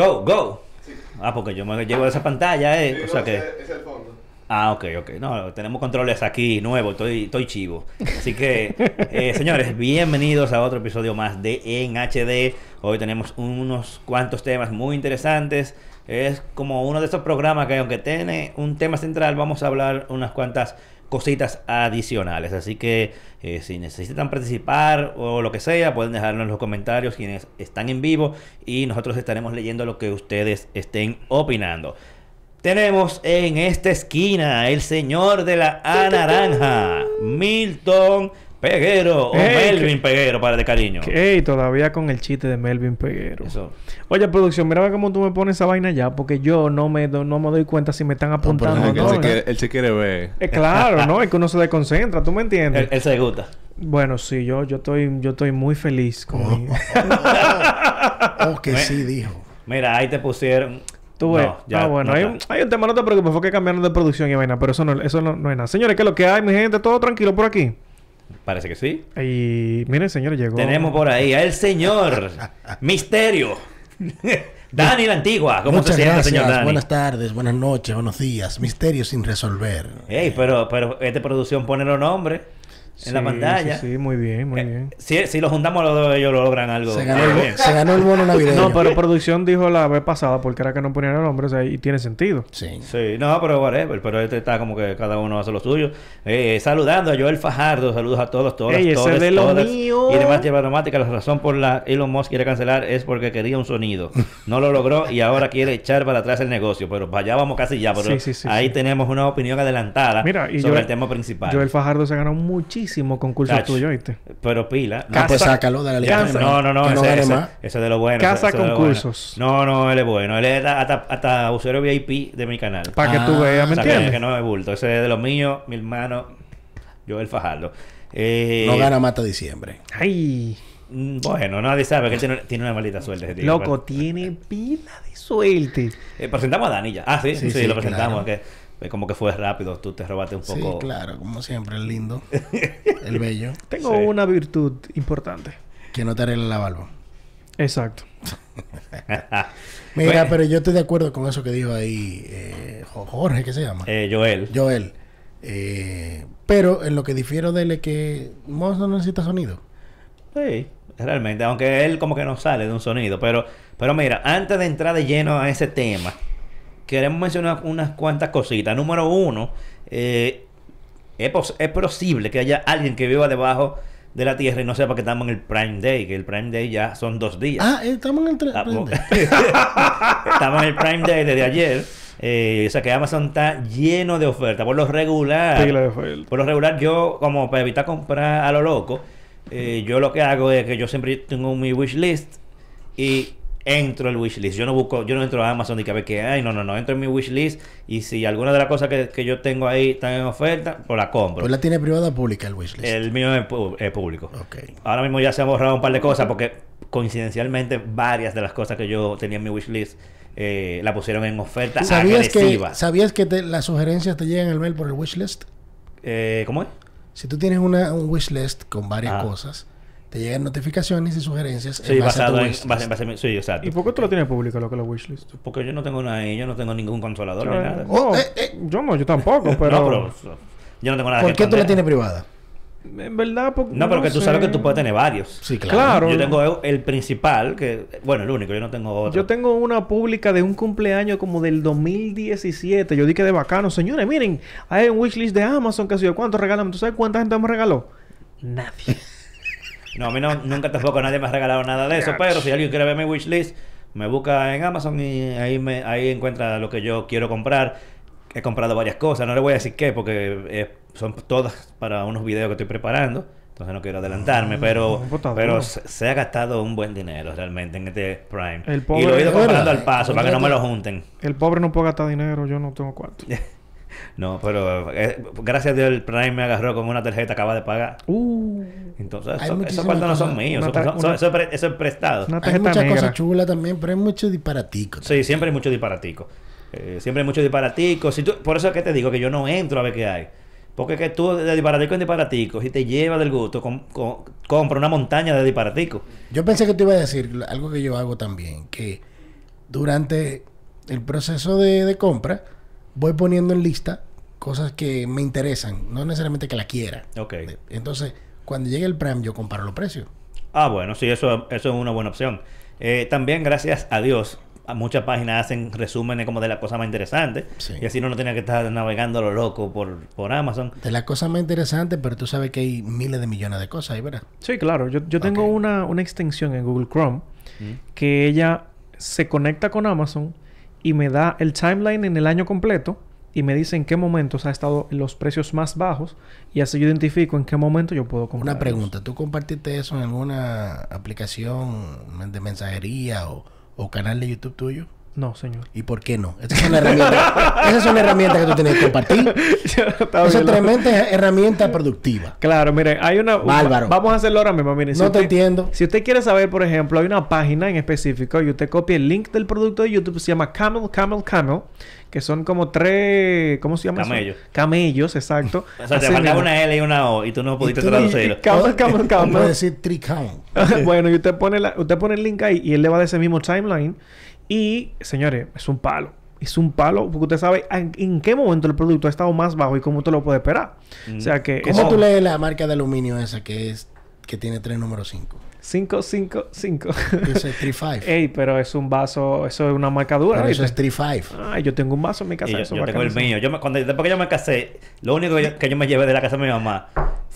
Go, go. Ah, porque yo me llevo esa pantalla, eh. O sea que. Es el fondo. Ah, ok, ok. No, tenemos controles aquí nuevos, estoy, estoy chivo. Así que, eh, señores, bienvenidos a otro episodio más de En HD. Hoy tenemos unos cuantos temas muy interesantes. Es como uno de estos programas que aunque tiene un tema central, vamos a hablar unas cuantas cositas adicionales. Así que eh, si necesitan participar o lo que sea, pueden dejarlo en los comentarios quienes están en vivo y nosotros estaremos leyendo lo que ustedes estén opinando. Tenemos en esta esquina el señor de la A naranja, Milton Peguero o Melvin que- Peguero para de cariño. Ey, todavía con el chiste de Melvin Peguero. Eso. Oye, producción, mira cómo tú me pones esa vaina ya, porque yo no me, do- no me doy cuenta si me están apuntando No, pero no. él, se quiere, él se quiere ver. Eh, claro, ¿no? Es que uno se desconcentra, ¿tú me entiendes? Él, él se gusta. Bueno, sí, yo, yo estoy, yo estoy muy feliz con mi- Oh, que sí, dijo. Mira, ahí te pusieron. Tú ves. No, ya ah, bueno, no hay, un, hay un tema, no te preocupes, fue que cambiaron de producción y vaina, pero eso no, eso no, no es nada. Señores, ¿qué es lo que hay, mi gente? ¿Todo tranquilo por aquí? Parece que sí. Y miren, señores, llegó. Tenemos por ahí al señor Misterio. Dani la Antigua. ¿Cómo Muchas se siente, señor Dani? Buenas tardes, buenas noches, buenos días. Misterios sin resolver. Ey, pero, pero esta producción pone los nombres en la pantalla. Sí, sí, muy bien, muy Eh, bien. Si, si lo juntamos los dos, ellos logran algo. Se ganó, el, se ganó el bono navideño. No, pero producción dijo la vez pasada porque era que no ponían el nombre, o sea, y tiene sentido. Sí. Sí, no, pero whatever. Pero este está como que cada uno hace lo suyo. Eh, saludando a Joel Fajardo. Saludos a todos, todas, Ey, ese todas, de lo todas. mío. Y además lleva dramática. La razón por la Elon Musk quiere cancelar es porque quería un sonido. No lo logró y ahora quiere echar para atrás el negocio. Pero allá vamos casi ya. Pero Sí, sí, sí, ahí sí. tenemos una opinión adelantada Mira, y sobre Joel- el tema principal. Joel Fajardo se ganó muchísimo concurso tuyo, ¿viste? Pero pila. No, pues Casa- sácalo de la lista. No, no, no, Que no ese, gane ese- más. ese de lo bueno. Casa ese lo concursos. bueno. No, no, él es bueno. Él es hasta, hasta usuario VIP de mi canal. Para que tú Ah, veas, ¿me O sea, que, entiendes? que no es bulto. Ese es de los míos, mi hermano Joel Fajardo. Eh, No gana mata diciembre. Ay, mm, Bueno, nadie sabe que él tiene, tiene una maldita suerte. ese tío. loco, tiene pila de suerte. Eh, presentamos a Dani ya. Ah, sí, sí, Sí, sí, lo presentamos. claro. Que, como que fue rápido. Tú te robaste un Sí, poco. claro, como siempre, el lindo, el bello, Tengo Sí. una virtud importante. que no te arregla la barba. Exacto. Mira, Bueno. pero yo estoy de acuerdo con eso que dijo ahí eh, Jo- Jorge, ¿qué se llama? Eh, Joel. Joel. Eh, pero en lo que difiero de él es que Moss no necesita sonido. Sí, realmente, aunque él como que no sale de un sonido, pero, pero mira, antes de entrar de lleno a ese tema, queremos mencionar unas cuantas cositas. Número uno, eh, es, pos- es posible que haya alguien que viva debajo de la tierra y no sepa que estamos en el Prime Day, que el Prime Day ya son dos días. Ah, eh, estamos en el tre- Estamos, presente. estamos en el Prime Day desde ayer. eh, o sea que Amazon está lleno de ofertas. Por lo regular, oferta. por lo regular, yo, como para evitar comprar a lo loco, eh, yo lo que hago es que yo siempre tengo mi wishlist y entro al wishlist. Yo no busco, yo no entro a Amazon y que a ver qué hay. No, no, no. Entro en mi wishlist y si alguna de las cosas que, que yo tengo ahí están en oferta, pues la compro. Pues la tiene privada o pública el wishlist. El mío es, público. Ahora mismo ya se han borrado un par de cosas porque coincidencialmente varias de las cosas que yo tenía en mi wishlist eh, la pusieron en oferta ¿Sabías que, agresiva. ¿sabías que te- las sugerencias te llegan al mail por el wishlist? Eh, ¿Cómo es? Si tú tienes una, un wishlist con varias Ah. cosas, te llegan notificaciones y sugerencias Sí, en base a tu basado en, wishlist. base, base en- Sí, exacto. ¿Y por qué tú lo tienes público, lo que es la wishlist? Porque yo no tengo nada ahí, yo no tengo ningún consolador ni nada. Oh, no, eh, eh. yo no, yo tampoco, pero... No, pero yo no tengo nada ¿Por qué tú la tienes privada? En verdad, porque... No, pero que tú sé. sabes que tú puedes tener varios. Sí, claro. Claro. Yo tengo el principal, que bueno, el único, yo no tengo otro. Yo tengo una pública de un cumpleaños como del 2017. Yo dije de bacano. Señores, miren, hay un wishlist de Amazon que sé yo cuánto regalan. ¿Tú sabes cuánta gente me regaló? Nadie. No, a mí no, nunca tampoco nadie me ha regalado nada de eso, pero si alguien quiere ver mi wishlist, me busca en Amazon y ahí me ahí encuentra lo que yo quiero comprar. He comprado varias cosas, no le voy a decir qué porque eh, son todas para unos videos que estoy preparando. Entonces no quiero adelantarme, pero, está pero duro. se, se ha gastado un buen dinero realmente en este Prime. El y pobre- lo he ido comprando al paso para que no me lo junten. El pobre no puede gastar dinero. Yo no tengo cuarto. No, pero eh, gracias a Dios el Prime me agarró con una tarjeta que acaba de pagar. Uh, Entonces, eso- esos cuartos no son míos, Una son- una- eso es pre- eso es prestado. una Hay muchas negra. cosas chulas también, pero hay mucho disparatico. Sí, siempre hay mucho disparatico. Eh, siempre hay mucho disparatico. Si tú, por eso es que te digo que yo no entro a ver qué hay. Porque es que tú de disparatico en disparatico, si te lleva del gusto, com- com- compra una montaña de disparatico. Yo pensé que te iba a decir algo que yo hago también, que durante el proceso de, de compra, voy poniendo en lista cosas que me interesan, no necesariamente que la quiera. Ok. Entonces, cuando llegue el Prime, yo comparo los precios. Ah, bueno, sí, eso, eso es una buena opción. Eh, también, gracias a Dios, a muchas páginas hacen resúmenes como de las cosas más interesantes. Sí. Y así uno no tiene que estar navegando lo loco por, por Amazon. De las cosas más interesantes, pero tú sabes que hay miles de millones de cosas ahí, ¿verdad? Sí, claro. Yo, yo tengo una, una extensión en Google Chrome Mm. que ella se conecta con Amazon y me da el timeline en el año completo y me dice en qué momentos ha estado los precios más bajos y así yo identifico en qué momento yo puedo comprar. Una pregunta, ¿tú compartiste eso en alguna aplicación de mensajería o, o canal de YouTube tuyo? No, señor. ¿Y por qué no? Esa es una herramienta, esa es una herramienta que tú tienes que compartir. Esa es tremenda herramienta productiva. Claro, mire, hay una... Bárbaro. Vamos a hacerlo ahora mismo, miren. No te entiendo. Si usted quiere saber, por ejemplo, hay una página en específico y usted copia el link del producto de YouTube, se llama Camel, Camel, Camel, que son como tres... ¿Cómo se llama eso? Camellos. Camellos, exacto. O sea, te Así faltaba mismo. una L y una O y tú no pudiste traducirlo. Camel, camel, camel. Puede decir tricount. bueno, y usted pone, la- usted pone el link ahí y él le va de ese mismo timeline. Y, señores, es un palo. Es un palo porque usted sabe en, en qué momento el producto ha estado más bajo y cómo usted lo puede esperar. O sea que... ¿Cómo eso- tú lees la marca de aluminio esa que es que tiene tres números 5? 5, 5, 5. Dice 3-5. Ey, pero es un vaso, eso es una marcadura. Pero eso es ¿viste? 3-5. Ay, yo tengo un vaso en mi casa. Y yo, eso yo tengo el mío. Yo me- cuando, después que yo me casé, lo único que yo, que yo me llevé de la casa de mi mamá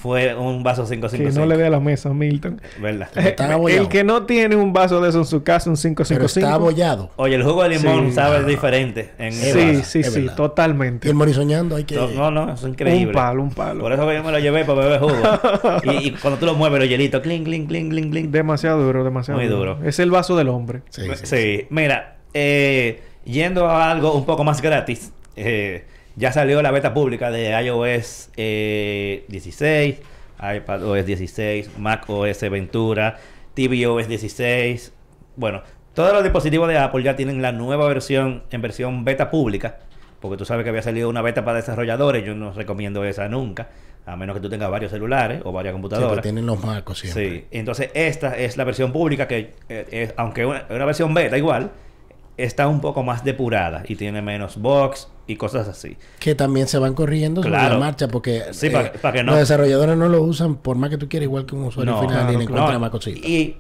fue un vaso Que 555. no le dé a la mesa, Milton. ¿Verdad? Eh, el que no tiene un vaso de eso en su casa, un Pero 555. está abollado. Oye, el jugo de limón Sí. sabe diferente en Es el Sí, vaso. sí, es sí, verdad. totalmente. Y el morisoñando hay que... No, no, es increíble. Un palo, un palo. Por eso que yo me lo llevé para beber jugo. y, y cuando tú lo mueves, los hielitos, clink, clink, clink, clink, clink. Demasiado duro, demasiado Muy duro. Es el vaso del hombre. Sí, Sí, sí, sí. mira, eh, yendo a algo un poco más gratis, eh, ya salió la beta pública de iOS eh, 16, iPadOS 16, macOS Ventura, tvOS 16. Bueno, todos los dispositivos de Apple ya tienen la nueva versión en versión beta pública, porque tú sabes que había salido una beta para desarrolladores, yo no recomiendo esa nunca, a menos que tú tengas varios celulares o varias Sí, computadoras. pero tienen los marcos siempre. Sí, entonces esta es la versión pública que, eh, es- aunque una versión beta igual, está un poco más depurada y tiene menos box y cosas así. Que también se van corrigiendo sobre Claro. la marcha porque Sí, eh, que no- los desarrolladores no lo usan por más que tú quieras, igual que un usuario No, final y le encuentra más cositas. Y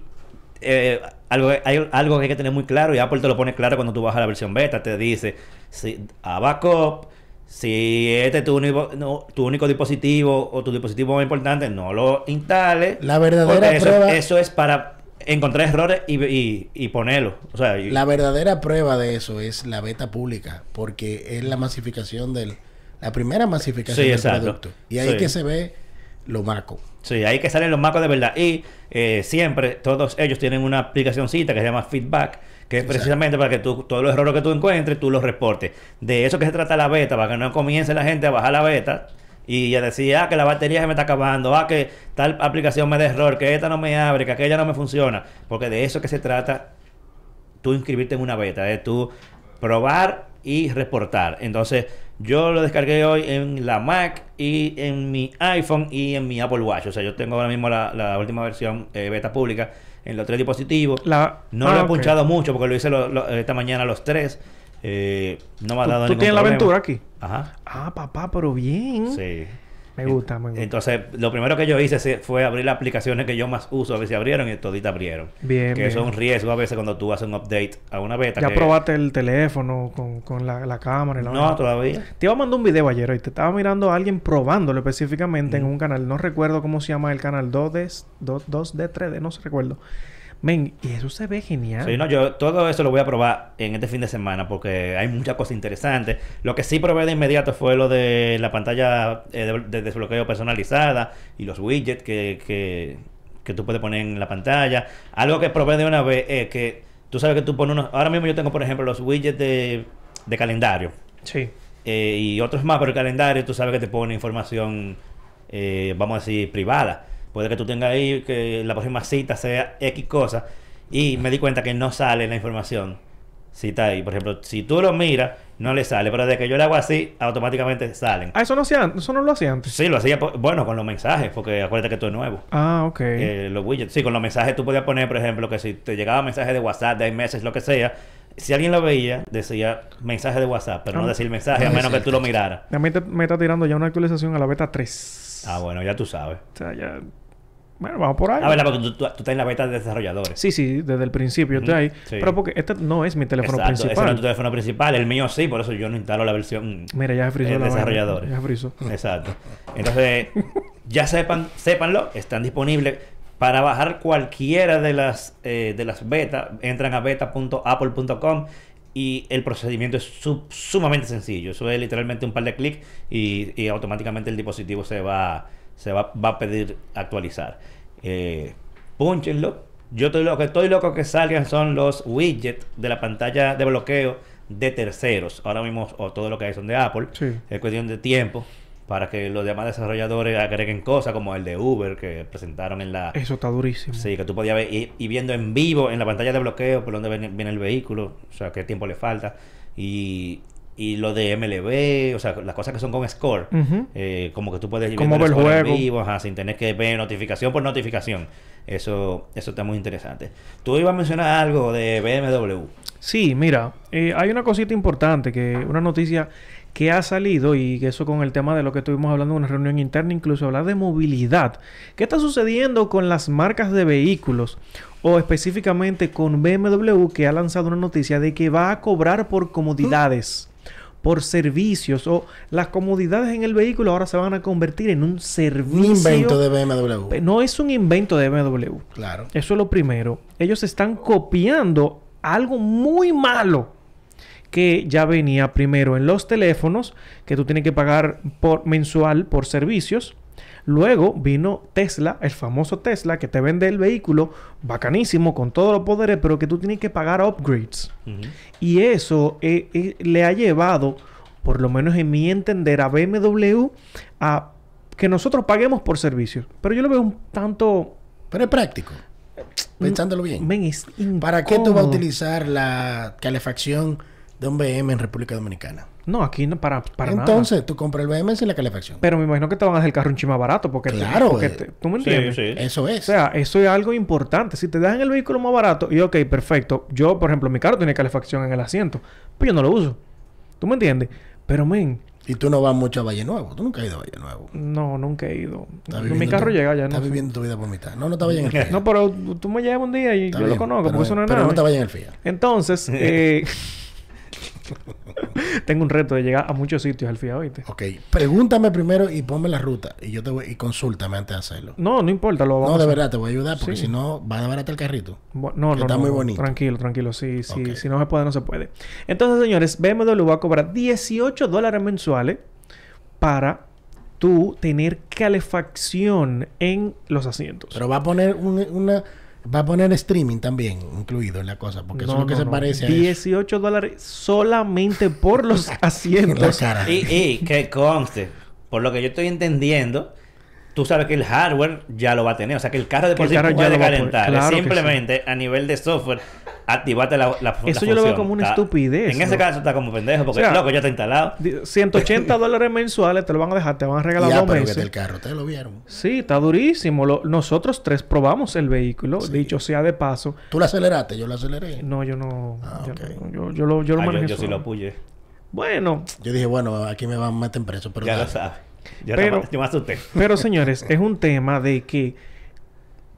eh, algo, hay algo que hay que tener muy claro y Apple te lo pone claro cuando tú bajas la versión beta. Te dice, si, a backup, si este es tu único, no, tu único dispositivo o tu dispositivo más importante, no lo instales. La verdadera eso, prueba- eso es para encontrar errores y, y, y ponerlo. O sea, y- La verdadera prueba de eso es la beta pública, porque es la masificación del... La primera masificación Sí, del exacto. producto. Y ahí Sí. que se ve lo marco. Sí, ahí que salen los macos de verdad. Y eh, siempre todos ellos tienen una aplicacióncita que se llama Feedback, que es precisamente para que tú, todos los errores que tú encuentres, tú los reportes. De eso que se trata la beta, para que no comience la gente a bajar la beta y a decir, ah, que la batería se me está acabando, ah, que tal aplicación me da error, que esta no me abre, que aquella no me funciona. Porque de eso que se trata tú inscribirte en una beta, de tú probar y reportar. Entonces, yo lo descargué hoy en la Mac y en mi iPhone y en mi Apple Watch. O sea, yo tengo ahora mismo la, la última versión eh, beta pública en los tres dispositivos. La... No Ah, lo he ok. punchado mucho porque lo hice lo- lo- esta mañana los tres. Eh, no me ha ¿Tú, dado tú ningún tienes la aventura aquí? Ajá. Ah, papá, pero bien. Sí. Me gusta, me gusta. Entonces, lo primero que yo hice se- fue abrir las aplicaciones que yo más uso, a ver si abrieron y toditas abrieron. Bien, que bien. eso es un riesgo a veces cuando tú haces un update a una beta. ya que- probaste el teléfono con, con la, la cámara y la No, todavía. Te iba a mandar un video ayer y te estaba mirando a alguien probándolo específicamente en un canal. No recuerdo cómo se llama el canal 2D, 2, 2D, 3D, no sé recuerdo. Men, y eso se ve genial. Sí, no, yo todo eso lo voy a probar en este fin de semana porque hay muchas cosas interesantes. Lo que sí probé de inmediato fue lo de la pantalla eh, de, de desbloqueo personalizada y los widgets que, que, que tú puedes poner en la pantalla. Algo que probé de una vez es que tú sabes que tú pones unos... Ahora mismo yo tengo, por ejemplo, los widgets de, de calendario Sí. eh, y otros más, pero el calendario tú sabes que te pone información, eh, vamos a decir, privada. Puede que tú tengas ahí que la próxima cita sea X cosa y me di cuenta que no sale la información. Si está ahí, por ejemplo, si tú lo miras, no le sale, pero de que yo le hago así, automáticamente salen. Ah, eso no, hacía, eso no lo hacía antes. Sí, lo hacía, po- bueno, con los mensajes, porque acuérdate que esto es nuevo. Ah, ok. Eh, los widgets. Sí, con los mensajes tú podías poner, por ejemplo, que si te llegaba mensaje de WhatsApp, de iMessage, lo que sea, si alguien lo veía, decía mensaje de WhatsApp, pero no Ah. decir mensaje, a No menos que tú lo miraras. A mí te- me está tirando ya una actualización a la beta 3. Ah, bueno, ya tú sabes. O sea, ya... Bueno, vamos por ahí. Ah, ¿verdad? Porque tú, tú- tú estás en la beta de desarrolladores. Sí, sí, desde el principio estoy ahí. sí. Pero porque este no es mi teléfono Exacto, ese no es principal. tu teléfono principal, el mío sí, por eso yo no instalo la versión Mira, ya se frizó eh, la desarrolladores. Ya se frizó. Exacto. Entonces, ya sepan, sépanlo, están disponibles para bajar cualquiera de las eh, de las betas. Entran a beta.apple.com y el procedimiento es su- sumamente sencillo. Eso es literalmente un par de clics y, y automáticamente el dispositivo se va se va, va a pedir actualizar. Eh, púnchenlo. Yo estoy loco, estoy loco que salgan son los widgets de la pantalla de bloqueo de terceros. Ahora mismo o todo lo que hay son de Apple. Sí. Es cuestión de tiempo para que los demás desarrolladores agreguen cosas como el de Uber que presentaron en la... Eso está durísimo. Sí, que tú podías ver y, y viendo en vivo en la pantalla de bloqueo por dónde viene, viene el vehículo, o sea, qué tiempo le falta. Y, y lo de MLB, o sea, las cosas que son con score, eh, como que tú puedes ir viendo el score en vivo, ajá, sin tener que ver notificación por notificación. Eso, eso está muy interesante. Tú ibas a mencionar algo de BMW. Sí, mira, eh, hay una cosita importante, que una noticia que ha salido y que eso con el tema de lo que estuvimos hablando en una reunión interna, incluso hablar de movilidad. ¿Qué está sucediendo con las marcas de vehículos? O específicamente con BMW que ha lanzado una noticia de que va a cobrar por comodidades, por servicios o las comodidades en el vehículo ahora se van a convertir en un servicio. Un invento de BMW. No es un invento de BMW. Claro. Eso es lo primero. Ellos están copiando algo muy malo que ya venía primero en los teléfonos, que tú tienes que pagar por mensual por servicios. Luego vino Tesla, el famoso Tesla, que te vende el vehículo bacanísimo, con todos los poderes, pero que tú tienes que pagar upgrades. Y eso eh, eh, le ha llevado, por lo menos en mi entender, a BMW a que nosotros paguemos por servicios. Pero yo lo veo un tanto... Pero es práctico. Pensándolo bien. Men, ¿Para qué tú vas a utilizar la calefacción de un BM en República Dominicana? No, aquí no para, para nada. Entonces, tú compras el BM sin la calefacción. Pero me imagino que te van a hacer el carro un chima barato porque... te- Claro, porque eh. te- ¿Tú me entiendes? sí. Eso es. O sea, eso es algo importante. Si te dejan el vehículo más barato, y ok, perfecto. Yo, por ejemplo, mi carro tiene calefacción en el asiento. Pero yo no lo uso. ¿Tú me entiendes? Pero, men, y tú no vas mucho a Valle Nuevo. Tú nunca has ido a Valle Nuevo. no, nunca he ido. Mi carro tu- llega ya, Estás ¿no? sé. viviendo tu vida por mitad. No, no te vayas en el FIA. No, pero tú me llevas un día y Está yo lo conozco, pero- porque eso no es Pero nada. no te vayas en el FIA. Entonces, eh, tengo un reto de llegar a muchos sitios al FIA, ¿oíste? Ok. Pregúntame primero y ponme la ruta. Y yo te voy... Y consúltame antes de hacerlo. No, no importa, lo vamos No, de verdad, te voy a ayudar. Porque Sí. si no, va a barato el carrito. No, Que no, está no, muy bonito. Tranquilo, tranquilo. Sí, sí. Si no se puede, no se puede. Entonces, señores, BMW va a cobrar 18 dólares mensuales para tú tener calefacción en los asientos. Pero va a poner un- una... Va a poner streaming también incluido en la cosa. Porque eso es lo que no, se no. parece a eso. 18 dólares solamente por los asientos. Y, y que conste, por lo que yo estoy entendiendo, tú sabes que el hardware ya lo va a tener. O sea, que el carro de por sí puede calentar. Claro simplemente a nivel de software, activate la, la, la Eso yo lo veo como una Está- estupidez, En ese ¿no? caso está como pendejo, porque O sea, loco, ya está instalado. Di- 180 dólares mensuales te lo van a dejar, te van a regalar ya, dos pero meses. del carro. Ustedes lo vieron. Sí, está durísimo. Lo- nosotros tres probamos el vehículo, Sí. dicho sea de paso. Tú lo aceleraste. Yo lo aceleré. No, yo no. Ah, yo, no- yo, yo lo, yo lo Ah, yo, manejé yo sí lo puse. Bueno, Yo dije, bueno, aquí me van a meter preso. Pero Ya lo sabes. Yo, Pero- me asusté. pero señores, es un tema de que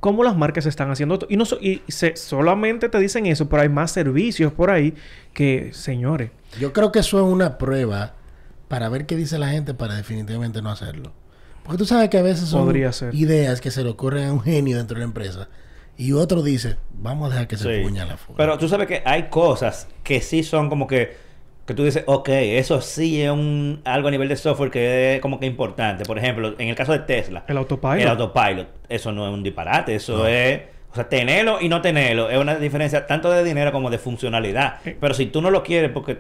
cómo las marcas están haciendo esto. Y no so- y se- solamente te dicen eso, pero hay más servicios por ahí que, señores, Yo creo que eso es una prueba para ver qué dice la gente para definitivamente no hacerlo. Porque tú sabes que a veces son Podría ser. ideas que se le ocurren a un genio dentro de la empresa y otro dice, vamos a dejar que se Sí. puña la fuga. Pero tú sabes que hay cosas que sí son como que que tú dices, ok, eso sí es un algo a nivel de software que es como que importante. Por ejemplo, en el caso de Tesla, el autopilot. el autopilot, eso no es un disparate, eso No. es, o sea, tenerlo y no tenerlo es una diferencia tanto de dinero como de funcionalidad. Eh. Pero si tú no lo quieres porque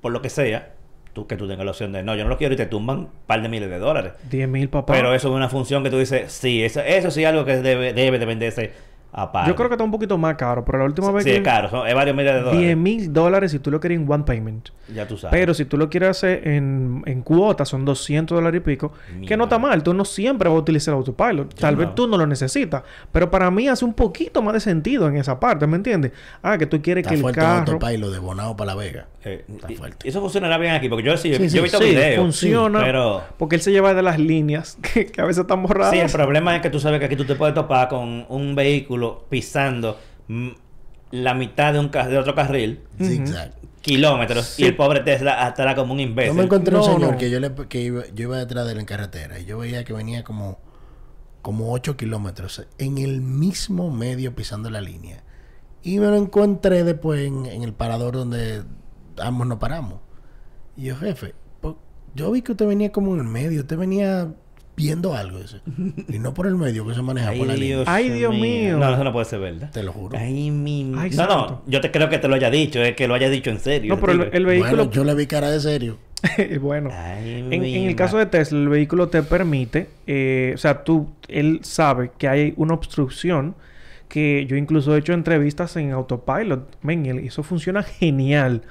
por lo que sea, tú que tú tengas la opción de no, yo no lo quiero y te tumban un par de miles de dólares. 10 mil papás. Pero eso es una función que tú dices, sí, eso, eso sí es algo que debe, debe de venderse aparte. Yo creo que está un poquito más caro, pero la última vez Sí, que... es caro. Son, es varios miles de dólares. 10 mil dólares si tú lo quieres en one payment. Ya tú sabes. Pero si tú lo quieres hacer en, en cuotas, son 200 dólares y pico. Que no está mal. Tú no siempre vas a utilizar el autopilot. Tal vez tú no lo necesitas. Pero para mí hace un poquito más de sentido en esa parte. ¿Me entiendes? Ah, que tú quieres Está que el carro... autopilot de Bonao para La Vega. Eh, Está y- fuerte. y eso funcionará bien aquí, porque yo sí, Sí, yo sí, he visto Sí, videos. funciona. pero Porque él se lleva de las líneas que, que a veces están borradas. sí, el problema es que tú sabes que aquí tú te puedes topar con un vehículo pisando la mitad de un de otro carril, Zigzag. kilómetros, Sí. y el pobre Tesla estará como un Yo me imbécil. encontré un No, señor no. que yo le que iba, yo iba detrás de él en carretera y yo veía que venía como como 8 kilómetros en el mismo medio pisando la línea. Y me lo encontré después en, en el parador donde ambos nos paramos. Y yo, jefe, yo vi que usted venía como en el medio, usted venía viendo algo. Dice. Y no por el medio que se maneja por la línea. Ay, Dios mío. No, eso no puede ser verdad. Te lo juro. Ay, mi... Ay, no, santo. no, yo te creo que te lo haya dicho, es que lo haya dicho en serio. No, pero el, vehículo... Bueno, yo le vi cara de serio. bueno. Ay, En, el caso de Tesla, el vehículo te permite, eh, o sea, tú, él sabe que hay una obstrucción que yo incluso he hecho entrevistas en autopilot, men, eso funciona genial.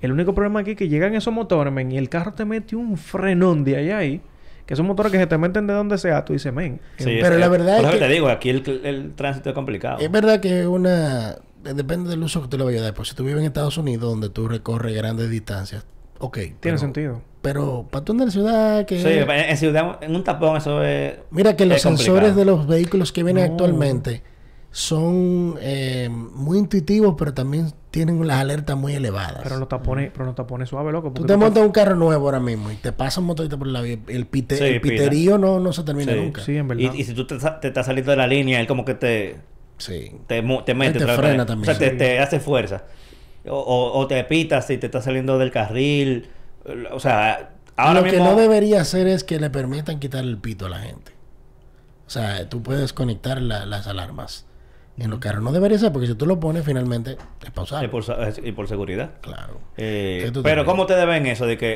El único problema aquí es que llegan esos motores, men, y el carro te mete un frenón de ahí ahí, que esos motores que se te meten de donde sea, tú dices, men, Sí, Pero es- la verdad por es eso que- te digo, aquí el, el tránsito es complicado. Es verdad que una... Depende del uso que tú le vayas a dar. Pues si tú vives en Estados Unidos, donde tú recorres grandes distancias, ok. tiene pero- sentido. Pero para tú andar en la ciudad que... Sí, en, ciudad, en un tapón eso es... Mira que los es sensores de los vehículos que vienen No. actualmente son eh, muy intuitivos, pero también tienen las alertas muy elevadas. Pero los tapones, pero los tapones suave, loco. Tú te tú montas un carro nuevo ahora mismo y te pasa un motorista por la vía. El, pite- Sí, el piterío no, no se termina Sí. nunca. Sí, en verdad. Y, y si tú te, te estás saliendo de la línea, él como que te, Sí. te, te mete te otra vez. frena O también, sea, te, sí. te hace fuerza. O, o- o te pitas si te estás saliendo del carril. O sea, ahora Lo mismo... que no debería hacer es que le permitan quitar el pito a la gente. O sea, tú puedes conectar la- las alarmas en los carros. No debería ser porque si tú lo pones finalmente es Y pausable. por, sa- y por seguridad. Claro. Eh, ¿Qué tú pero te ¿cómo ustedes ven eso de que...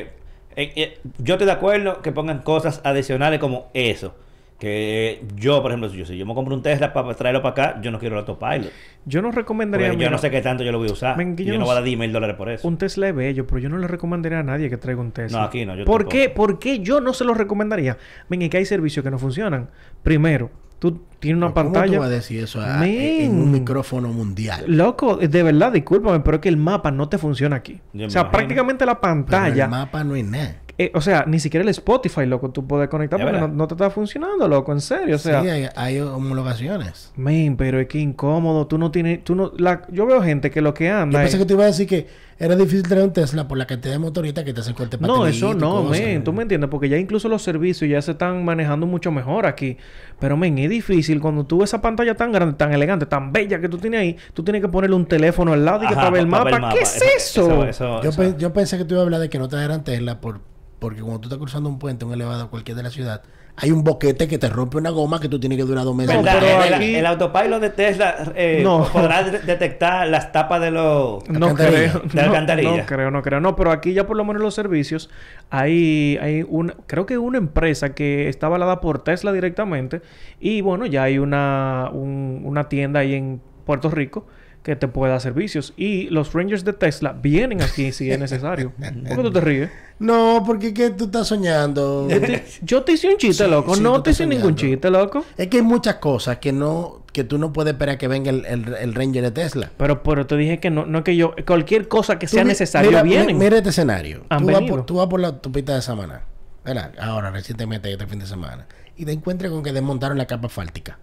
eh, eh, yo estoy de acuerdo que pongan cosas adicionales como eso. Que yo, por ejemplo, si yo, si yo me compro un Tesla para traerlo para acá, yo no quiero el autopilot. Yo no recomendaría... Porque yo no sé qué tanto yo lo voy a usar. Yo yo no no voy a dar sé- 10 mil dólares por eso. Un Tesla es bello, pero yo no le recomendaría a nadie que traiga un Tesla. No, aquí no, yo ¿Por qué? ¿Por qué yo no se lo recomendaría? Ven, es que hay servicios que no funcionan. Primero, tú tienes una ¿Cómo pantalla... vas a decir eso a- Men. en un micrófono mundial? Loco, de verdad, discúlpame, pero es que el mapa no te funciona aquí. Yo o sea, imagino. prácticamente la Pero pantalla... el mapa no es nada. Eh, o sea, ni siquiera el Spotify, loco, tú puedes conectar porque no, no te está funcionando, loco, en serio. O sea, sí, hay, hay homologaciones. men, pero es que incómodo. Tú no tienes... Tú no, la, yo veo gente que lo que Yo anda... pensé es- que tú ibas a decir que era difícil traer un Tesla por la cantidad de motoristas que te hacen corte No, eso no, cosas. men. Tú me entiendes, porque ya incluso los servicios ya se están manejando mucho mejor aquí. Pero, men, es difícil cuando tú ves esa pantalla tan grande, tan elegante, tan bella que tú tienes ahí, tú tienes que ponerle un teléfono al lado y que para ver el pa- pa mapa. ¿Qué es eso? Eso, eso- Yo, eso- pe- yo pensé que tú ibas a hablar de que no trajeran Tesla por, porque cuando tú estás cruzando un puente, un elevado cualquier de la ciudad, hay un boquete que te rompe una goma que tú tienes que durar dos meses. El, aquí- el autopilot de Tesla eh, No. podrá de- detectar las tapas de los... No Alcantarilla. creo. De no, no creo, no creo. No, pero aquí ya por lo menos los servicios hay, hay una, creo que una empresa que está avalada por Tesla directamente y bueno, ya hay una, un- una tienda ahí en Puerto Rico que te puede dar servicios y los Rangers de Tesla vienen aquí si es necesario. ¿Por qué tú te ríes? No, porque que tú estás soñando. Yo te, yo te hice un chiste, Sí, loco. sí, no te hice ningún chiste, loco. es que hay muchas cosas que no que tú no puedes esperar que venga el, el, el Ranger de Tesla. Pero, pero te dije que no, no es que yo, cualquier cosa que Tú sea necesario mira, vienen. mi- Mira este escenario. Han Tú vas, por, tú vas por la autopista de Samaná. ¿Verdad? Ahora, recientemente, este fin de semana. Y te encuentras con que desmontaron la capa asfáltica.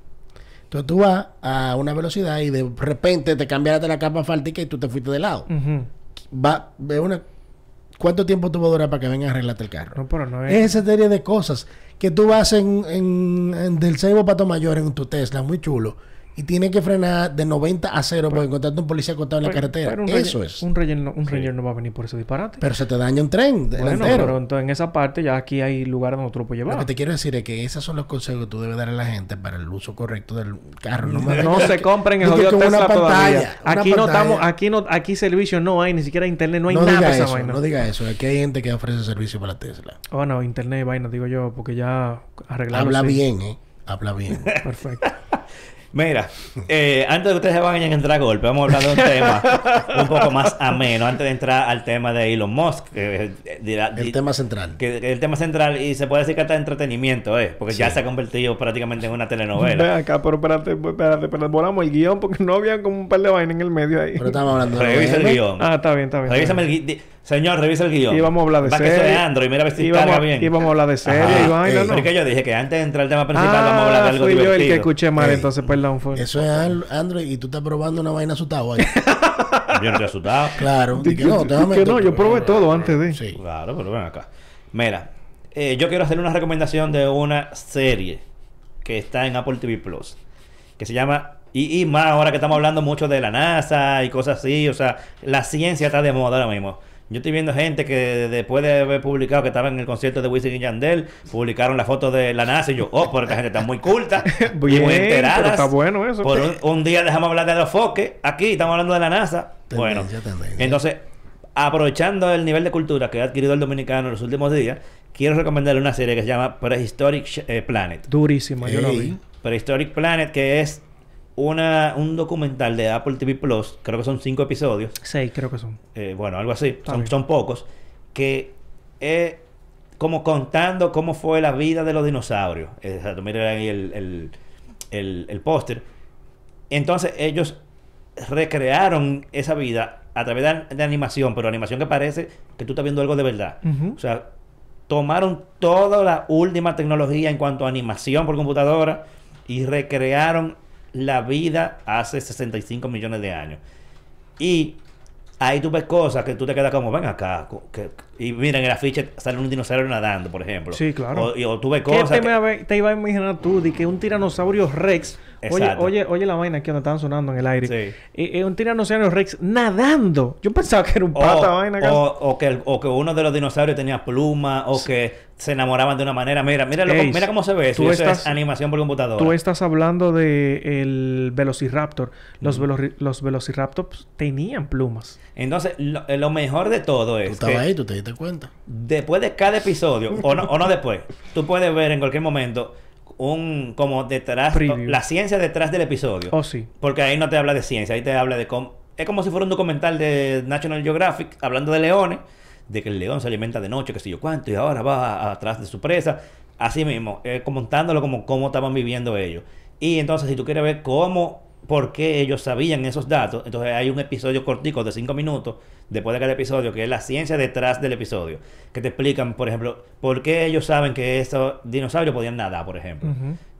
Entonces tú vas a una velocidad y de repente te cambiaste la capa asfáltica y tú te fuiste de lado. Va, ve una... ¿Cuánto tiempo tú vas a durar para que vengan a arreglarte el carro? No, pero no es. Es esa serie de cosas que tú vas en, en, en del Ceibo Pato Mayor en tu Tesla, muy chulo, y tienes que frenar de 90 a 0 porque encontraste un policía acostado en la carretera. pero un Eso Ranger- es. Un Ranger, no, un Ranger no va a venir por ese disparate. Pero se te daña un tren bueno, delantero. pero entonces en esa parte ya aquí hay lugares donde tú lo puedes Lo llevar. que te quiero decir es que esos son los consejos que tú debes dar a la gente para el uso correcto del carro. No, me No vengas se que- compren el jodido Tesla una todavía. pantalla, una Aquí no pantalla. estamos, aquí no, aquí servicio no hay, ni siquiera internet, no hay no nada diga esa eso, vaina. no diga eso. Aquí hay gente que ofrece servicio para la Tesla. Oh, no, internet y vaina, digo yo, porque ya arreglarlo Habla sí. bien, ¿eh? Habla bien. Perfecto. Mira, eh, antes de que ustedes se vayan a entrar a golpe, vamos a hablar de un tema un poco más ameno, antes de entrar al tema de Elon Musk. que, eh, dirá- El di- tema central. que- que el tema central y se puede decir que hasta entretenimiento, ¿eh? Porque ya se ha convertido prácticamente en una Ve telenovela. acá, pero espérate, espérate, espérate, volamos el guion porque no había como un par de vainas en el medio ahí. Pero estamos hablando de Revisa el guion. Ah, está bien, está bien. Revísame el bien. Señor, revisa el guion. Y vamos a hablar de Va que eso serie. es Android, mira a ver si Y carga bien. y vamos a hablar de serie Ajá. y vaina, Ey. ¿no? Pero que yo dije que antes de entrar al tema principal vamos a hablar de Ah, algo fui yo el que divertido. escuché mal, Ey. entonces perdón. Fue. Eso es Android y tú estás probando una vaina asustado ahí. Yo no estoy asustado. claro. Que- que no, déjame que no, yo probé todo antes de. Sí. Claro, pero ven acá. Mira, eh, yo quiero hacer una recomendación de una serie que está en Apple TV Plus. Que se llama. Y, y más ahora que estamos hablando mucho de la NASA y cosas así. O sea, la ciencia está de moda ahora mismo. Yo estoy viendo gente que después de haber publicado que estaba en el concierto de Wisin y Yandel, publicaron la foto de la NASA y yo, oh, pero esta gente está muy culta, Bien, muy enterada. está bueno eso. Por un, un día dejamos hablar de los foques, aquí estamos hablando de la NASA. bueno, entonces, aprovechando el nivel de cultura que ha adquirido el dominicano en los últimos días, quiero recomendarle una serie que se llama Prehistoric eh, Planet. Durísima, yo la vi. Prehistoric Planet, que es una, un documental de Apple TV Plus, creo que son cinco episodios, Seis, creo que son. eh, bueno, algo así, son, son pocos, que es como contando cómo fue la vida de los dinosaurios. Eh, Exacto, miren ahí el, el, el, el póster. Entonces ellos recrearon esa vida a través de, de animación, pero animación que parece que tú estás viendo algo de verdad. O sea, tomaron toda la última tecnología en cuanto a animación por computadora y recrearon la vida hace 65 millones de años. Y ahí tú ves cosas que tú te quedas como, ven acá. que- y mira, en el afiche sale un dinosaurio nadando, por ejemplo. Sí, claro. O, y- o tú ves ¿Qué cosas. te, que- te iba a imaginar tú de que un tiranosaurio Rex... Oye, Exacto. oye, oye la vaina aquí donde estaban sonando en el aire. Sí. Eh, eh, un tiranosaurio Rex nadando. Yo pensaba que era un O, pata vaina. o, o que, el- o que uno de los dinosaurios tenía pluma, o que se enamoraban de una manera. Mira, mira, lo- Ey, mira cómo se ve eso. tú y eso estás- es animación por computadora. Tú estás hablando de el Velociraptor. Los, los Velociraptors tenían plumas. Entonces, lo, lo mejor de todo Tú es estabas que ahí, tú te diste cuenta. después de cada episodio, o no, o no después, tú puedes ver en cualquier momento un como detrás, Preview. la ciencia detrás del episodio. Oh, sí. Porque ahí no te habla de ciencia, ahí te habla de cómo... Es como si fuera un documental de National Geographic hablando de leones, de que el león se alimenta de noche, que sé yo cuánto, y ahora va atrás de su presa. Así mismo, eh, comentándolo como cómo estaban viviendo ellos. Y entonces, si tú quieres ver cómo, por qué ellos sabían esos datos, entonces hay un episodio cortico de 5 minutos después de cada episodio, que es la ciencia detrás del episodio, que te explican, por ejemplo, por qué ellos saben que esos dinosaurios podían nadar, por ejemplo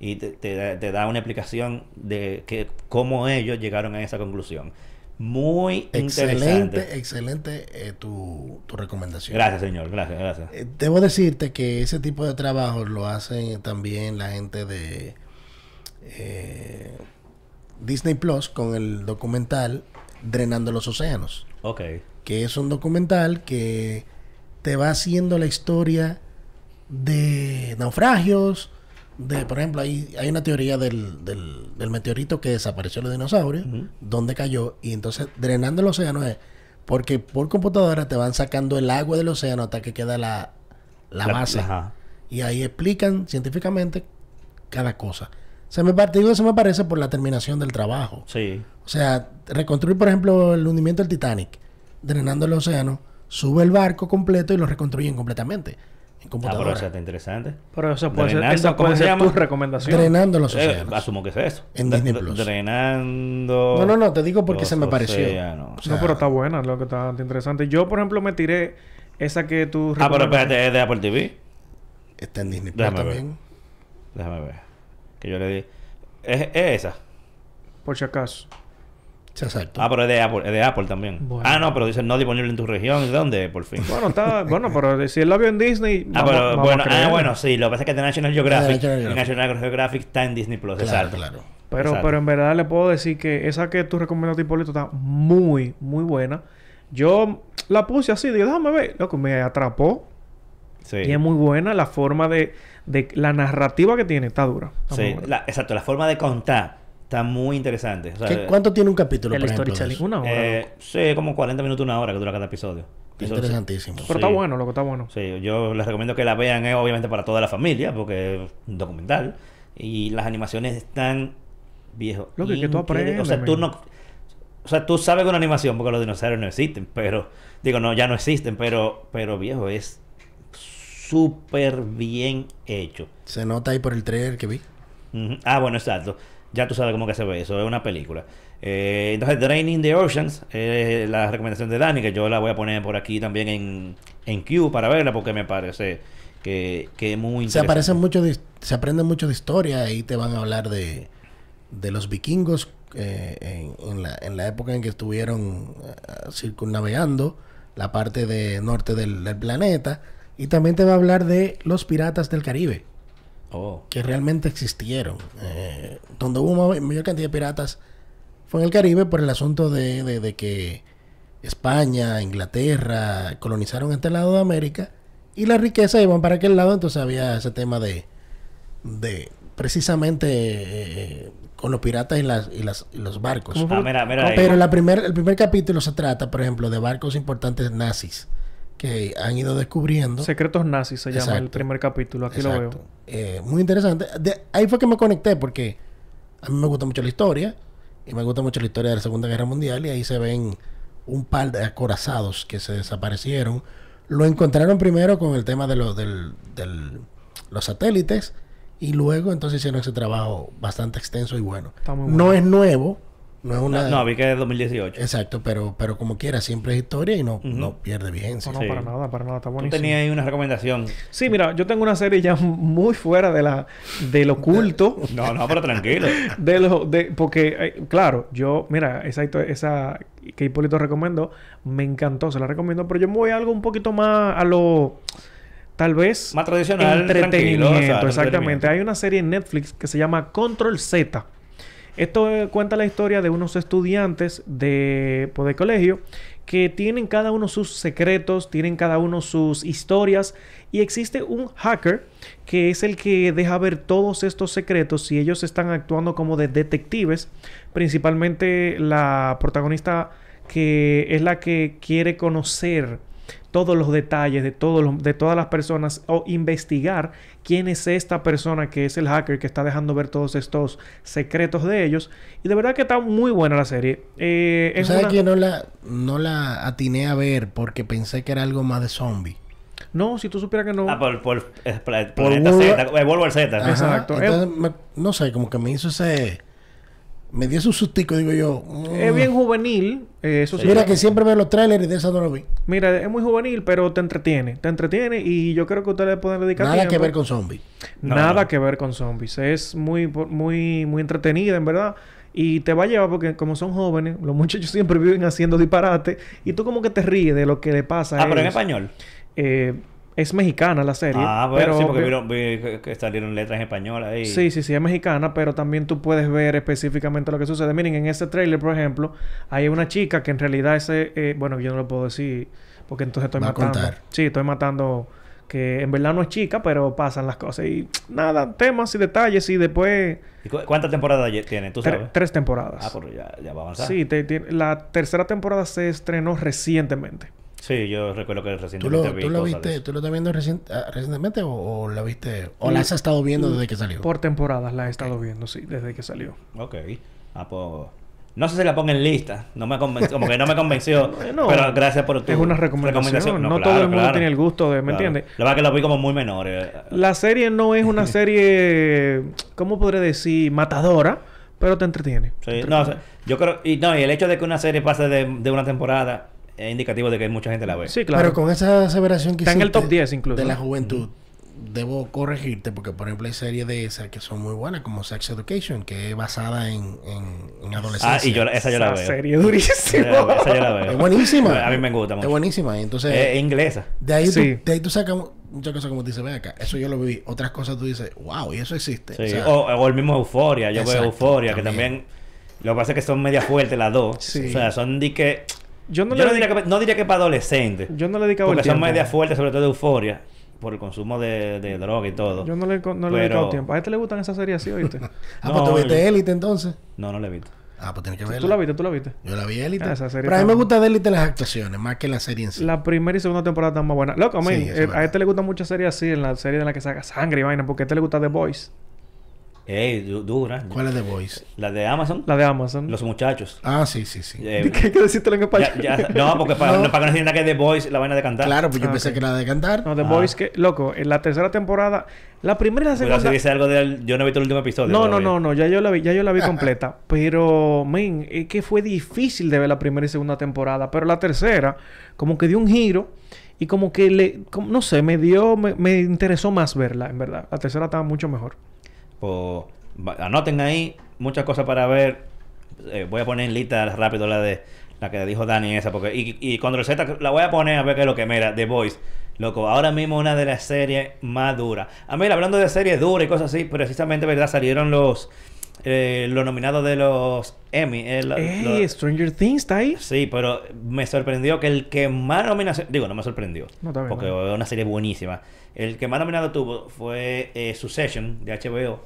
y te, te da- te da una explicación de que cómo ellos llegaron a esa conclusión. Muy Excelente, interesante. excelente eh, tu, tu recomendación. Gracias, señor. Gracias, gracias. Eh, Debo decirte que ese tipo de trabajos lo hacen también la gente de eh, Disney Plus con el documental Drenando los Océanos, Ok. que es un documental que te va haciendo la historia de naufragios, de, por ejemplo, hay, hay una teoría del, del, del meteorito que desapareció los dinosaurios, Ujú. donde cayó, y entonces drenando el océano es porque por computadora te van sacando el agua del océano hasta que queda la, la base. Ajá. Y ahí explican científicamente cada cosa. Se me, par- te digo que se me parece por la terminación del trabajo. Sí. O sea, reconstruir, por ejemplo, el hundimiento del Titanic, drenando el océano, sube el barco completo y lo reconstruyen completamente en Ah, pero eso está interesante. Pero eso puede ser, Drenando, esa ¿cómo puede se ser llama? tu recomendación. Drenando los Eh, océanos. asumo que es eso. En D- Disney Plus. Drenando. No, no, no, te digo porque se me pareció. océanos. O sea, no, pero está buena, lo que está interesante. Yo, por ejemplo, me tiré esa que tú Ah, pero espérate, es de Apple TV. Está en Disney Plus Déjame ver. también. Déjame ver. Que yo le di. Es, es esa. Por si acaso. Exacto. Ah, pero es de Apple, es de Apple también. Bueno. Ah, no, pero dice no disponible en tu región. ¿Y de dónde? es, Por fin. Bueno, está... bueno, pero si él lo vio en Disney... Ah, vamos- pero vamos a bueno, ah, bueno, sí, lo que pasa es que de National Geographic, Geographic. National Geographic está en Disney Plus, claro, exacto. claro. Pero, Exacto. pero en verdad le puedo decir que esa que tú recomendaste, Hipólito, está muy, muy buena. Yo la puse así, dije, déjame ver. Loco, me atrapó. Sí. Y es muy buena. La forma de... de la narrativa que tiene está dura. Está Sí, la- exacto, la forma de contar está muy interesante. O sea, ¿Qué- ¿Cuánto tiene un capítulo, El storytelling. Una hora. eh, sí, como 40 minutos, una hora que dura cada episodio. Eso- interesantísimo. Pero sí. está bueno, loco, está bueno. Sí, yo les recomiendo que la vean, eh, obviamente para toda la familia, porque es un documental. Y las animaciones están viejo. Lo que- que tú increíble. O sea, aprendes, tú no. O sea, tú sabes que una animación porque los dinosaurios no existen, pero. Digo, no, ya no existen, pero. Pero viejo, es súper bien hecho. Se nota ahí por el trailer que vi. Ah, bueno, exacto. Ya tú sabes cómo que se ve eso, es una película. Eh, entonces, Draining the Oceans, eh, la recomendación de Dani, que yo la voy a poner por aquí también en, en Q para verla, porque me parece que, que es muy Se interesante. aparecen mucho de- se aprende mucho de historia. Ahí te van a hablar de, de los vikingos eh, en, en la, en la época en que estuvieron eh, circunnavegando la parte de norte del, del planeta. Y también te va a hablar de los piratas del Caribe, Oh. que realmente existieron. Eh, donde hubo ma- mayor cantidad de piratas fue en el Caribe por el asunto de, de- de que España, Inglaterra colonizaron este lado de América y la riqueza iban para aquel lado, entonces había ese tema de, de precisamente eh, con los piratas y, las, y, las, y los barcos. Ah, mira, mira. Pero la primer, el primer capítulo se trata, por ejemplo, de barcos importantes nazis que han ido descubriendo. Secretos nazis se llama el primer capítulo. Aquí Exacto. lo veo. Eh, muy interesante. De- ahí fue que me conecté porque a mí me gusta mucho la historia y me gusta mucho la historia de la Segunda Guerra Mundial y ahí se ven un par de acorazados que se desaparecieron. Lo encontraron primero con el tema de los del, del- los satélites y luego entonces hicieron ese trabajo bastante extenso y bueno. No es nuevo, no es una... No, no, vi que es 2018. Exacto, pero, pero como quiera, siempre es historia y no, Ujú. no pierde vigencia. No, no, Sí. para nada, para nada. Está Tú buenísimo. tenías ahí una recomendación. Sí, mira, yo tengo una serie ya muy fuera de la del oculto. No, no, pero tranquilo. de lo, de, porque, eh, claro, yo, mira, esa, esa que Hipólito recomendó, me encantó, se la recomiendo, pero yo me voy a algo un poquito más a lo, tal vez, Más tradicional, entretenimiento. o sea, exactamente. entretenimiento. Hay una serie en Netflix que se llama Control Z. Esto eh, cuenta la historia de unos estudiantes de, pues, de colegio que tienen cada uno sus secretos, tienen cada uno sus historias y existe un hacker que es el que deja ver todos estos secretos y ellos están actuando como de detectives, principalmente la protagonista que es la que quiere conocer todos los detalles de, todos los- de todas las personas o investigar quién es esta persona que es el hacker que está dejando ver todos estos secretos de ellos. Y de verdad que está muy buena la serie. Eh, ¿Tú es sabes una- que no la, no la atiné a ver porque pensé que era algo más de zombie? No, si tú supieras que no... Ah, por, por, eh, Por Z, eh, World War Z. Exacto. Entonces, me- no sé, como que me hizo ese... Me dio su sustico, digo yo. mm. Es bien juvenil. eh, eso sí. Mira que siempre veo los trailers y de eso no lo vi. Mira, es muy juvenil, pero te entretiene. Te entretiene y yo creo que ustedes le pueden dedicar Nada que ver con zombies. No, Nada no. que ver con zombies. Es muy, muy, muy entretenida, en verdad. Y te va a llevar porque como son jóvenes, los muchachos siempre viven haciendo disparate. Y tú como que te ríes de lo que le pasa a Ah, pero en español. Eh, es mexicana la serie. Ah, bueno, pero sí, porque vieron- vi que- que salieron letras en español ahí. Sí, sí, sí, es mexicana, pero también tú puedes ver específicamente lo que sucede. Miren, en ese trailer, por ejemplo, hay una chica que en realidad ese, eh, bueno, yo no lo puedo decir porque entonces estoy Va a matando. contar. Sí, estoy matando que en verdad no es chica, pero pasan las cosas y nada, temas y detalles y después ¿Y cu- ¿Cuántas temporadas tiene? ¿Tú tre- sabes? tres temporadas. Ah, pero ya, ya va a avanzar. Sí, te- te- la tercera temporada se estrenó recientemente. Sí, yo recuerdo que ¿Tú recientemente lo, vi tú lo cosas viste, tú lo estás viendo recien- ah, recientemente o, o la viste o la has estado viendo desde que salió? Por temporadas la he estado viendo, sí, desde que salió. Ok. Ah, pues... No sé si la pongo en lista. No me convenció, como que no me convenció. Bueno, pero gracias por tu es una recomendación. No, todo claro, el mundo claro. tiene el gusto de, ¿me Claro. entiendes? La verdad que lo vi como muy menor. eh. La serie no es una serie, ¿cómo podré decir? Matadora, pero te entretiene. Sí, Te no, o sea, yo creo... Y, no, y el hecho de que una serie pase de, de una temporada es indicativo de que mucha gente la ve. Sí, claro. Pero con esa aseveración que Está en el hiciste top 10 incluso. De la juventud, debo corregirte porque, por ejemplo, hay series de esas que son muy buenas, como Sex Education, que es basada en, en, en adolescencia. Ah, y yo, esa yo la Esa veo. serie Esa durísima. yo la veo, esa yo la veo. Es buenísima. A mí me gusta mucho. Es buenísima. Entonces, Es inglesa. de, ahí Sí. tú, de ahí tú sacas muchas cosas como te dice, ve acá, eso yo lo viví. Otras cosas tú dices, wow, y eso existe. Sí. O sea, o, o el mismo Euforia. Yo veo Euforia, que también. también... Lo que pasa es que son media fuertes las dos. Sí. O sea, son de que... Yo no, yo no le diría, que, no diría que para adolescentes. yo no le he dedicado el Porque son tiempo. media fuertes, sobre todo de Euforia. Por el consumo de, de droga y todo. Yo no le, no le he dedicado tiempo. A este le gustan esas series así, ¿oíste? ah, No, pues tú viste Élite entonces. No, no lo he visto. Ah, pues tienes que verla. ¿Tú la viste? ¿Tú la viste? Yo la vi Élite. Ah, esa serie Pero a mí me gusta de Élite las actuaciones, más que la serie en sí. La primera y segunda temporada están más buenas. Loco, man, Sí, eso eh, a este le gustan muchas series así, en la serie en la que saca sangre y vaina, porque a este le gusta The Boys. Ey, du- dura. ¿Cuál es The Voice? La de Amazon. La de Amazon. Los muchachos. Ah, sí, sí, sí. Eh, ¿Qué hay que decírtelo en español? ya- ya- no, porque para, No. no. para que no entienda que es The Voice, la vaina de cantar. Claro, pues yo Ah, pensé que era de cantar. No, The Ah. Boys, que, loco, en la tercera temporada, la primera y la Cuidado si segunda. dice algo del... Yo no he visto el último episodio. No, no, no, no, ya yo la vi, ya yo la vi completa. Pero, men, es que fue difícil de ver la primera y segunda temporada. Pero la tercera, como que dio un giro y como que le, como- no sé, me dio, me, me interesó más verla, en verdad. La tercera estaba mucho mejor. Pues, anoten ahí muchas cosas para ver. Eh, voy a poner en lista rápido la de la que dijo Dani esa. porque Y, y cuando receta la voy a poner a ver qué es lo que mira. The Voice. Loco, ahora mismo una de las series más duras. A mí, hablando de series duras y cosas así, precisamente, ¿verdad? Salieron los, eh, los nominados de los Emmy. eh, la- ¡Ey! los- Stranger Things está ahí. Sí, pero me sorprendió que el que más nominación... Digo, no me sorprendió. No, bien, porque está es una serie buenísima. El que más nominado tuvo fue eh, Succession de HBO.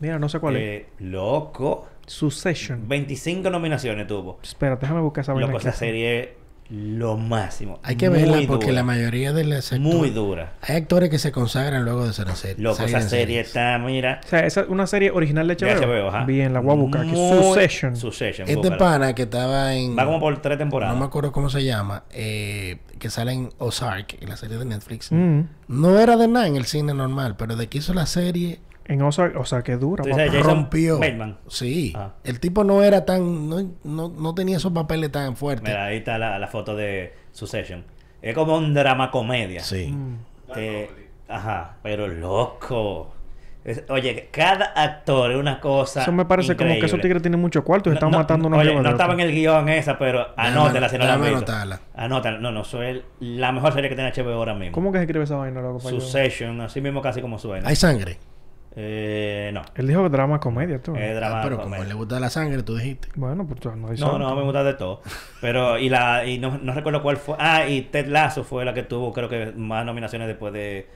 Mira, no sé cuál es. Eh, loco. Succession. 25 nominaciones tuvo. Espera, déjame buscar esa vaina Loco, esa serie lo máximo. Hay que Muy verla porque dura. la mayoría de las actores... Muy dura. Hay actores que se consagran luego de ser en serie. Loco, esa serie está, mira... O sea, esa es una serie original de HBO. HBO, ajá. Bien, la voy a buscar Succession. Succession. Este búscala. pana que estaba en... Va como por tres temporadas. No me acuerdo cómo se llama. eh, que sale en Ozark, en la serie de Netflix. Mm. No era de nada en el cine normal, pero de que hizo la serie En Ozark, o sea, que dura. Papá. rompió. Bateman. Sí. Ah. El tipo no era tan... No, no, no tenía esos papeles tan fuertes. Mira, ahí está la, la foto de Succession. Es como un drama comedia. Sí. Mm. Eh, ajá, pero loco. Es- oye, cada actor es una cosa. Eso me parece como que esos tigres tienen mucho cuarto y están No, matando unos oye, no estaba en el guion esa, pero anótela si no la han déjame visto. anotarla. Anótala. No, no, soy la mejor serie que tiene HBO ahora mismo. ¿Cómo que se escribe esa vaina, loco? Succession, así mismo casi como suena. Hay sangre. Eh, no. Él dijo drama comedia, tú. Es drama Ah, pero como comedia. le gusta la sangre, tú dijiste. Bueno, pues tú no dices. No, no, me gusta de todo. Pero, y la, y no, no recuerdo cuál fue. Ah, y Ted Lasso fue la que tuvo, creo que, más nominaciones después de.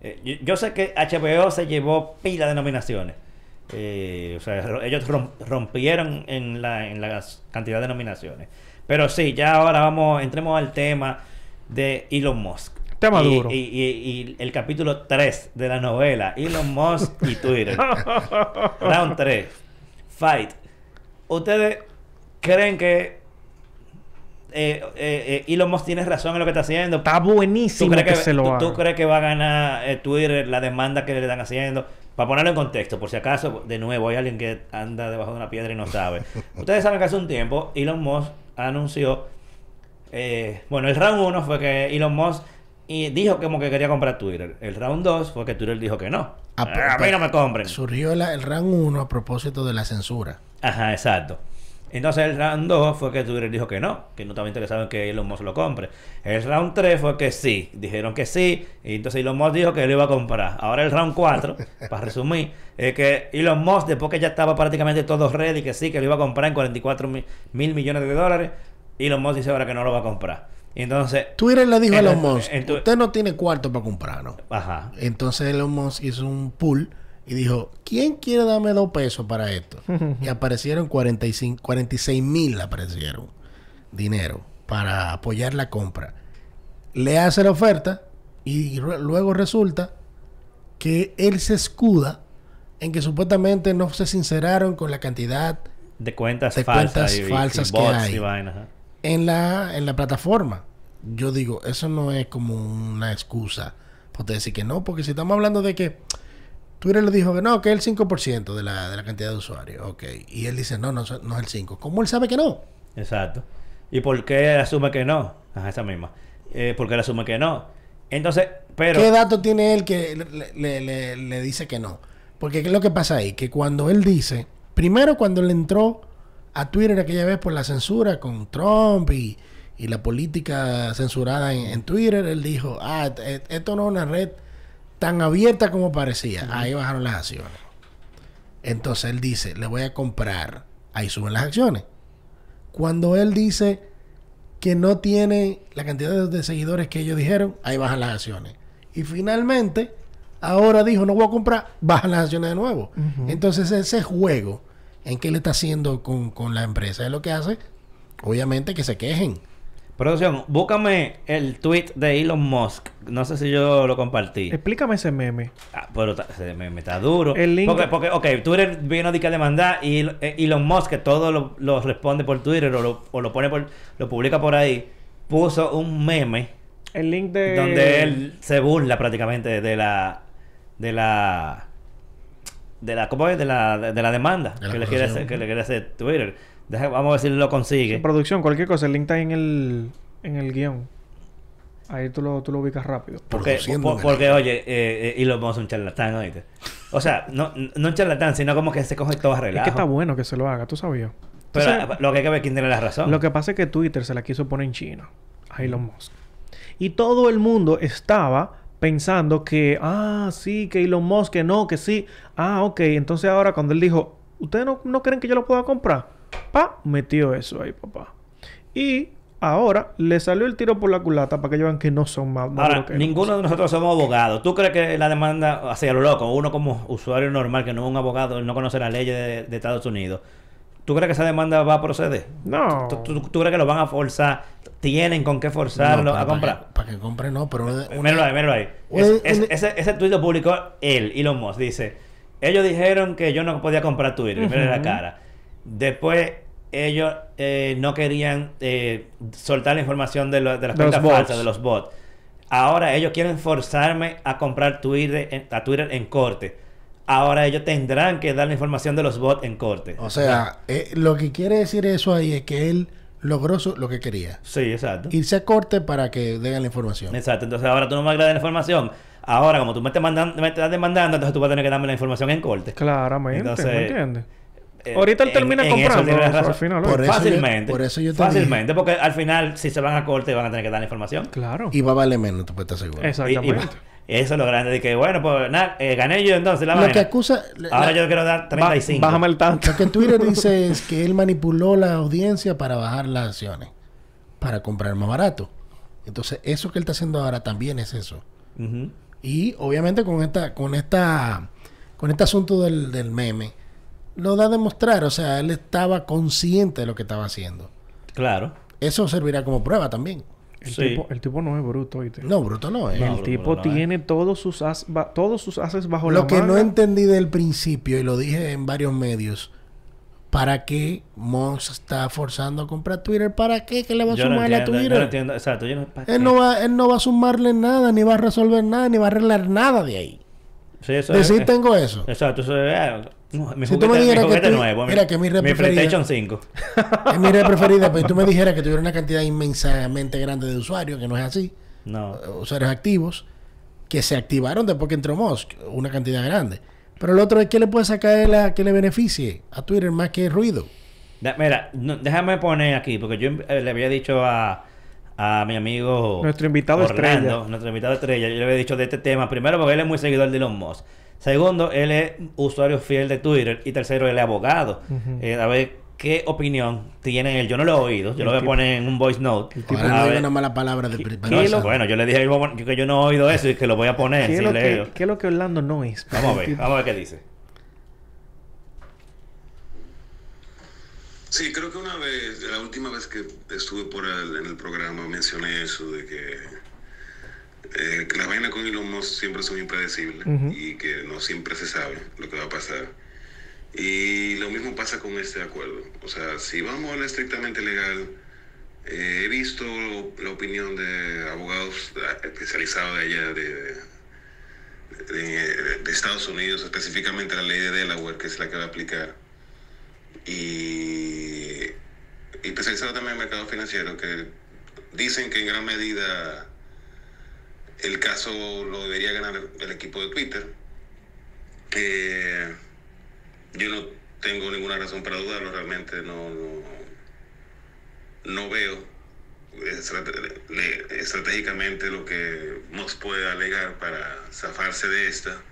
eh, yo, yo sé que HBO se llevó pila de nominaciones. Eh, o sea, ro- ellos rom- rompieron en la, en la cantidad de nominaciones. Pero sí, ya ahora vamos, entremos al tema de Elon Musk. Tema y, duro. Y, y- y el capítulo 3 de la novela, Elon Musk y Twitter. Round 3. Fight. ¿Ustedes creen que eh, eh, eh, Elon Musk tiene razón en lo que está haciendo? Está ¿Tú buenísimo crees que, que, se lo tú- haga. tú crees que va a ganar eh, Twitter la demanda que le están haciendo? Para ponerlo en contexto, por si acaso, de nuevo, hay alguien que anda debajo de una piedra y no sabe. Ustedes saben que hace un tiempo Elon Musk anunció, bueno, el round 1 fue que Elon Musk y dijo como que quería comprar Twitter. El round 2 fue que Twitter dijo que no. Ah, Eh, a mí no me compren. Surgió la- el round 1 a propósito de la censura. Ajá, exacto. Entonces el round 2 fue que Twitter dijo que no, que no estaba interesado en que Elon Musk lo compre. El round 3 fue que sí, dijeron que sí, y entonces Elon Musk dijo que lo iba a comprar. Ahora el round 4, para resumir, es que Elon Musk, después que ya estaba prácticamente todo ready, que sí, que lo iba a comprar en 44 mil, mil millones de dólares, Elon Musk dice ahora que no lo va a comprar. Entonces, Twitter le dijo a Elon Musk, usted no tiene cuarto para comprar, ¿no? ajá, Entonces Elon Musk hizo un pool y dijo, ¿quién quiere darme dos pesos para esto? y aparecieron 45, 46 mil aparecieron dinero para apoyar la compra. Le hace la oferta y re- luego resulta que él se escuda en que supuestamente no se sinceraron con la cantidad de cuentas De falsas cuentas y, y- y falsas que hay. y. en la, en la plataforma. Yo digo, eso no es como una excusa por decir que no, porque si estamos hablando de que Twitter le dijo que no, que es el 5% de la, de la cantidad de usuarios, ok, y él dice, no, no, no es el 5. ¿Cómo él sabe que no? Exacto. ¿Y por qué asume que no? Ajá, esa misma. Eh, ¿Por qué él asume que no? Entonces, pero... ¿Qué dato tiene él que le, le- le- le dice que no? Porque ¿qué es lo que pasa ahí? Que cuando él dice, primero cuando él entró a Twitter aquella vez por la censura con Trump y, y la política censurada en, en Twitter, él dijo, ah, e- esto no es una red tan abierta como parecía. Ahí bajaron las acciones. Entonces él dice, le voy a comprar. Ahí suben las acciones. Cuando él dice que no tiene la cantidad de, de seguidores que ellos dijeron, ahí bajan las acciones. Y finalmente, ahora dijo, no voy a comprar, bajan las acciones de nuevo. Entonces ese juego en que él está haciendo con, con la empresa es lo que hace, obviamente, que se quejen. Producción, búscame el tweet de Elon Musk. No sé si yo lo compartí. Explícame ese meme. Ah, pero ta- se me, me está duro. El link- Porque, porque, ok, Twitter vino de que a demandar y eh, Elon Musk, que todo lo, lo responde por Twitter o lo, o lo pone por, lo publica por ahí, puso un meme El link de... donde él se burla prácticamente de la de la de la ¿cómo es? de la de, la demanda De la que le quiere hacer, que le quiere hacer Twitter. Deja- vamos a ver si lo consigue. Producción, cualquier cosa. El link está ahí en el, en el guion. Ahí tú lo, tú lo ubicas rápido. Porque, por- en porque oye, eh, eh, Elon Musk es un charlatán, ¿oíste? O sea, no, no un charlatán, sino como que se coge todo a Es que está bueno que se lo haga, tú sabías. Pero Entonces, lo que hay que ver es quién tiene la razón. Lo que pasa es que Twitter se la quiso poner en China a Elon Musk. Y todo el mundo estaba pensando que, ah, sí, que Elon Musk, que no, que sí. Ah, ok. Entonces ahora cuando él dijo, ¿ustedes no, no creen que yo lo pueda comprar? Pa, metió eso ahí, papá. Y ahora le salió el tiro por la culata para que ellos vean que no son más. más Ahora, que ninguno de nosotros somos abogados. ¿Tú crees que la demanda, hacia lo loco, uno como usuario normal que no es un abogado, no conoce la ley de, de Estados Unidos, ¿tú crees que esa demanda va a proceder? No. ¿Tú, tú- tú crees que lo van a forzar? ¿Tienen con qué forzarlo No, a comprar? Para que, compre, no, pero... Míralo ahí, míralo ahí. Un- Es- es- un- ese, ese tweet lo publicó él, Elon Musk. Dice, ellos dijeron que yo no podía comprar Twitter. Mira la Ujú. cara. Después, ellos eh, no querían eh, soltar la información de, lo- de las cuentas bots. falsas, de los bots. Ahora ellos quieren forzarme a comprar Twitter en, a Twitter en corte. Ahora ellos tendrán que dar la información de los bots en corte. O sea, eh, lo que quiere decir eso ahí es que él logró su- lo que quería. Sí, exacto. Irse a corte para que den la información. Exacto, entonces ahora tú no me agradas la información. Ahora, como tú me estás, mandando, me estás demandando, entonces tú vas a tener que darme la información en corte. Claramente, Entonces, ¿me entiendes? Eh, Ahorita él termina en comprando tienes eso razón. al final. Por oye. eso yo- Fácilmente. por eso yo te Fácilmente, porque al final, si se van a corte, van a tener que dar la información. Claro. Y va a valer menos, tú puedes estar seguro. Y, y- Exactamente. Eso es lo grande de que, bueno, pues nada, eh, gané yo entonces la Lo vaina. que acusa... Ahora la- yo quiero dar Ba- 35. bájame el tanto. Lo que Twitter dice es que él manipuló la audiencia para bajar las acciones, para comprar más barato. Entonces, eso que él está haciendo ahora también es eso. Y obviamente con esta, con esta, con este asunto del, del meme, lo da a demostrar. O sea, él estaba consciente de lo que estaba haciendo. Claro. Eso servirá como prueba también. El, Sí. tipo, el tipo no es bruto. No, bruto no es. No, el tipo no es. tiene todos sus as, ba- todos sus haces bajo Lo la que no entendí del principio, y lo dije en varios medios, ¿para qué Musk está forzando a comprar Twitter? ¿Para qué? ¿Qué le va a Yo no sumarle a yo Twitter? no entiendo. Exacto. Él no, va, él no va a sumarle nada, ni va a resolver nada, ni va a arreglar nada de ahí. Sí, eso Decir es- tengo eso. Exacto. Eso es, mi Si tú me dijeras que tú- nuevo. mi- mira que mi red mi preferida- PlayStation 5. Es mi red preferida, pero tú me dijeras que tuviera una cantidad inmensamente grande de usuarios, que no es así, No. eh, usuarios activos, que se activaron después que entró Musk, una cantidad grande. Pero el otro es que le puede sacar él a que le beneficie a Twitter más que ruido. Da- Mira, no- déjame poner aquí, porque yo eh, le había dicho a, a mi amigo Nuestro invitado Orlando, estrella. nuestro invitado estrella, yo le había dicho de este tema, primero porque él es muy seguidor de Elon Musk, segundo, él es usuario fiel de Twitter y tercero, él es abogado. Eh, a ver qué opinión tiene él, yo no lo he oído, yo lo voy a poner en un voice note. tipo- Ahora no ver- una mala palabra de pri- No, ¿Qué es eso, lo- bueno, yo le dije que yo no he oído eso y que lo voy a poner, ¿Qué, si es lo que, qué es lo que Orlando no es? Vamos a ver, vamos a ver qué dice. Sí, creo que una vez, la última vez que estuve por el- en el programa mencioné eso de que, eh, que las vainas con Elon Musk siempre son impredecibles Ujú. y que no siempre se sabe lo que va a pasar. Y lo mismo pasa con este acuerdo. O sea, si vamos a lo estrictamente legal, eh, he visto la opinión de abogados especializados de allá, de, de- de Estados Unidos, específicamente la ley de Delaware, que es la que va a aplicar y, y especializado también en mercado financiero, que dicen que en gran medida el caso lo debería ganar el equipo de Twitter. que yo no tengo ninguna razón para dudarlo, realmente no, no, veo estratégicamente lo que Musk puede alegar para zafarse de esta.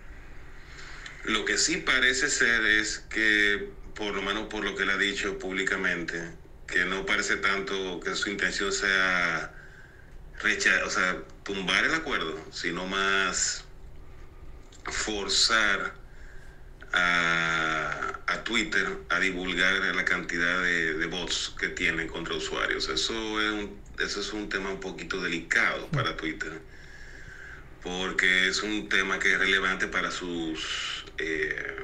Lo que sí parece ser es que, por lo menos por lo que él ha dicho públicamente, que no parece tanto que su intención sea recha o sea, tumbar el acuerdo, sino más forzar a, a Twitter a divulgar la cantidad de, de bots que tienen contra usuarios. Eso es un, eso es un tema un poquito delicado para Twitter, porque es un tema que es relevante para sus... eh,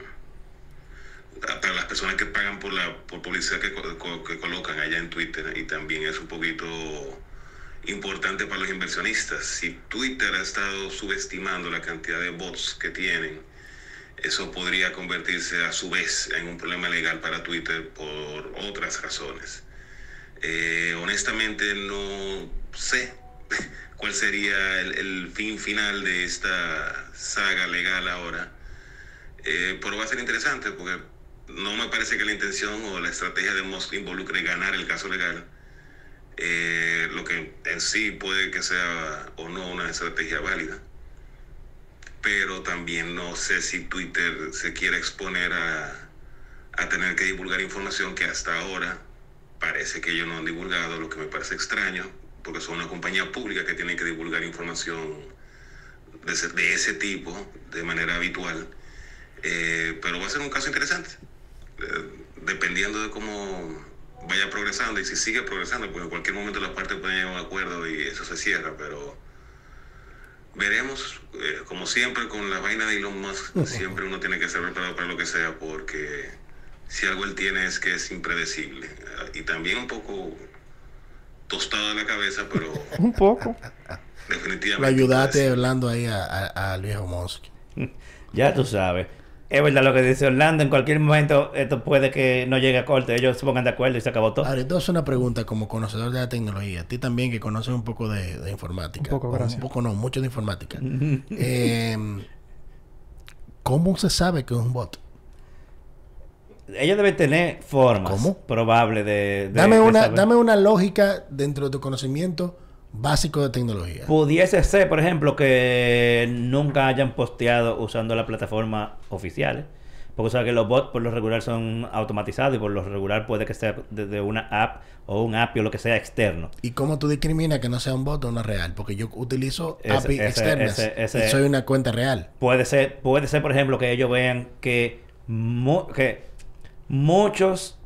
para las personas que pagan por la por publicidad que, que colocan allá en Twitter y también es un poquito importante para los inversionistas. Si Twitter ha estado subestimando la cantidad de bots que tienen, eso podría convertirse a su vez en un problema legal para Twitter por otras razones. Eh, honestamente no sé cuál sería el, el fin final de esta saga legal ahora. Eh, pero va a ser interesante porque no me parece que la intención o la estrategia de Musk involucre ganar el caso legal. Eh, lo que en sí puede que sea o no una estrategia válida. Pero también no sé si Twitter se quiere exponer a, a tener que divulgar información que hasta ahora parece que ellos no han divulgado, lo que me parece extraño, porque son una compañía pública que tiene que divulgar información de ese, de ese tipo de manera habitual. Eh, pero va a ser un caso interesante, dependiendo de cómo vaya progresando y si sigue progresando, porque en cualquier momento las partes pueden llegar a un acuerdo y eso se cierra, pero veremos. Eh, como siempre con la vaina de Elon Musk, siempre uno tiene que estar preparado para lo que sea, porque si algo él tiene es que es impredecible eh, y también un poco tostado de la cabeza, pero Un poco. definitivamente. Lo ayudaste hablando ahí a- a- al viejo Musk. Ya tú sabes. Es verdad lo que dice Orlando. En cualquier momento esto puede que no llegue a corte. Ellos se pongan de acuerdo y se acabó todo. Ahora, entonces una pregunta como conocedor de la tecnología. A ti también que conoces un poco de, de informática. Un poco, gracias. Un poco no, mucho de informática. Eh, ¿Cómo se sabe que es un bot? Ellos deben tener formas ¿Cómo? probables de, de- Dame de una, saber. dame una lógica dentro de tu conocimiento básico de tecnología. Pudiese ser, por ejemplo, que nunca hayan posteado usando la plataforma oficiales. Porque sabes que los bots por lo regular son automatizados y por lo regular puede que sea desde una app o un API o lo que sea externo. ¿Y cómo tú discriminas que no sea un bot o una real? Porque yo utilizo Ese- API ese- externas ese- y soy una cuenta real. Puede ser, puede ser, por ejemplo, que ellos vean que, mu- que muchos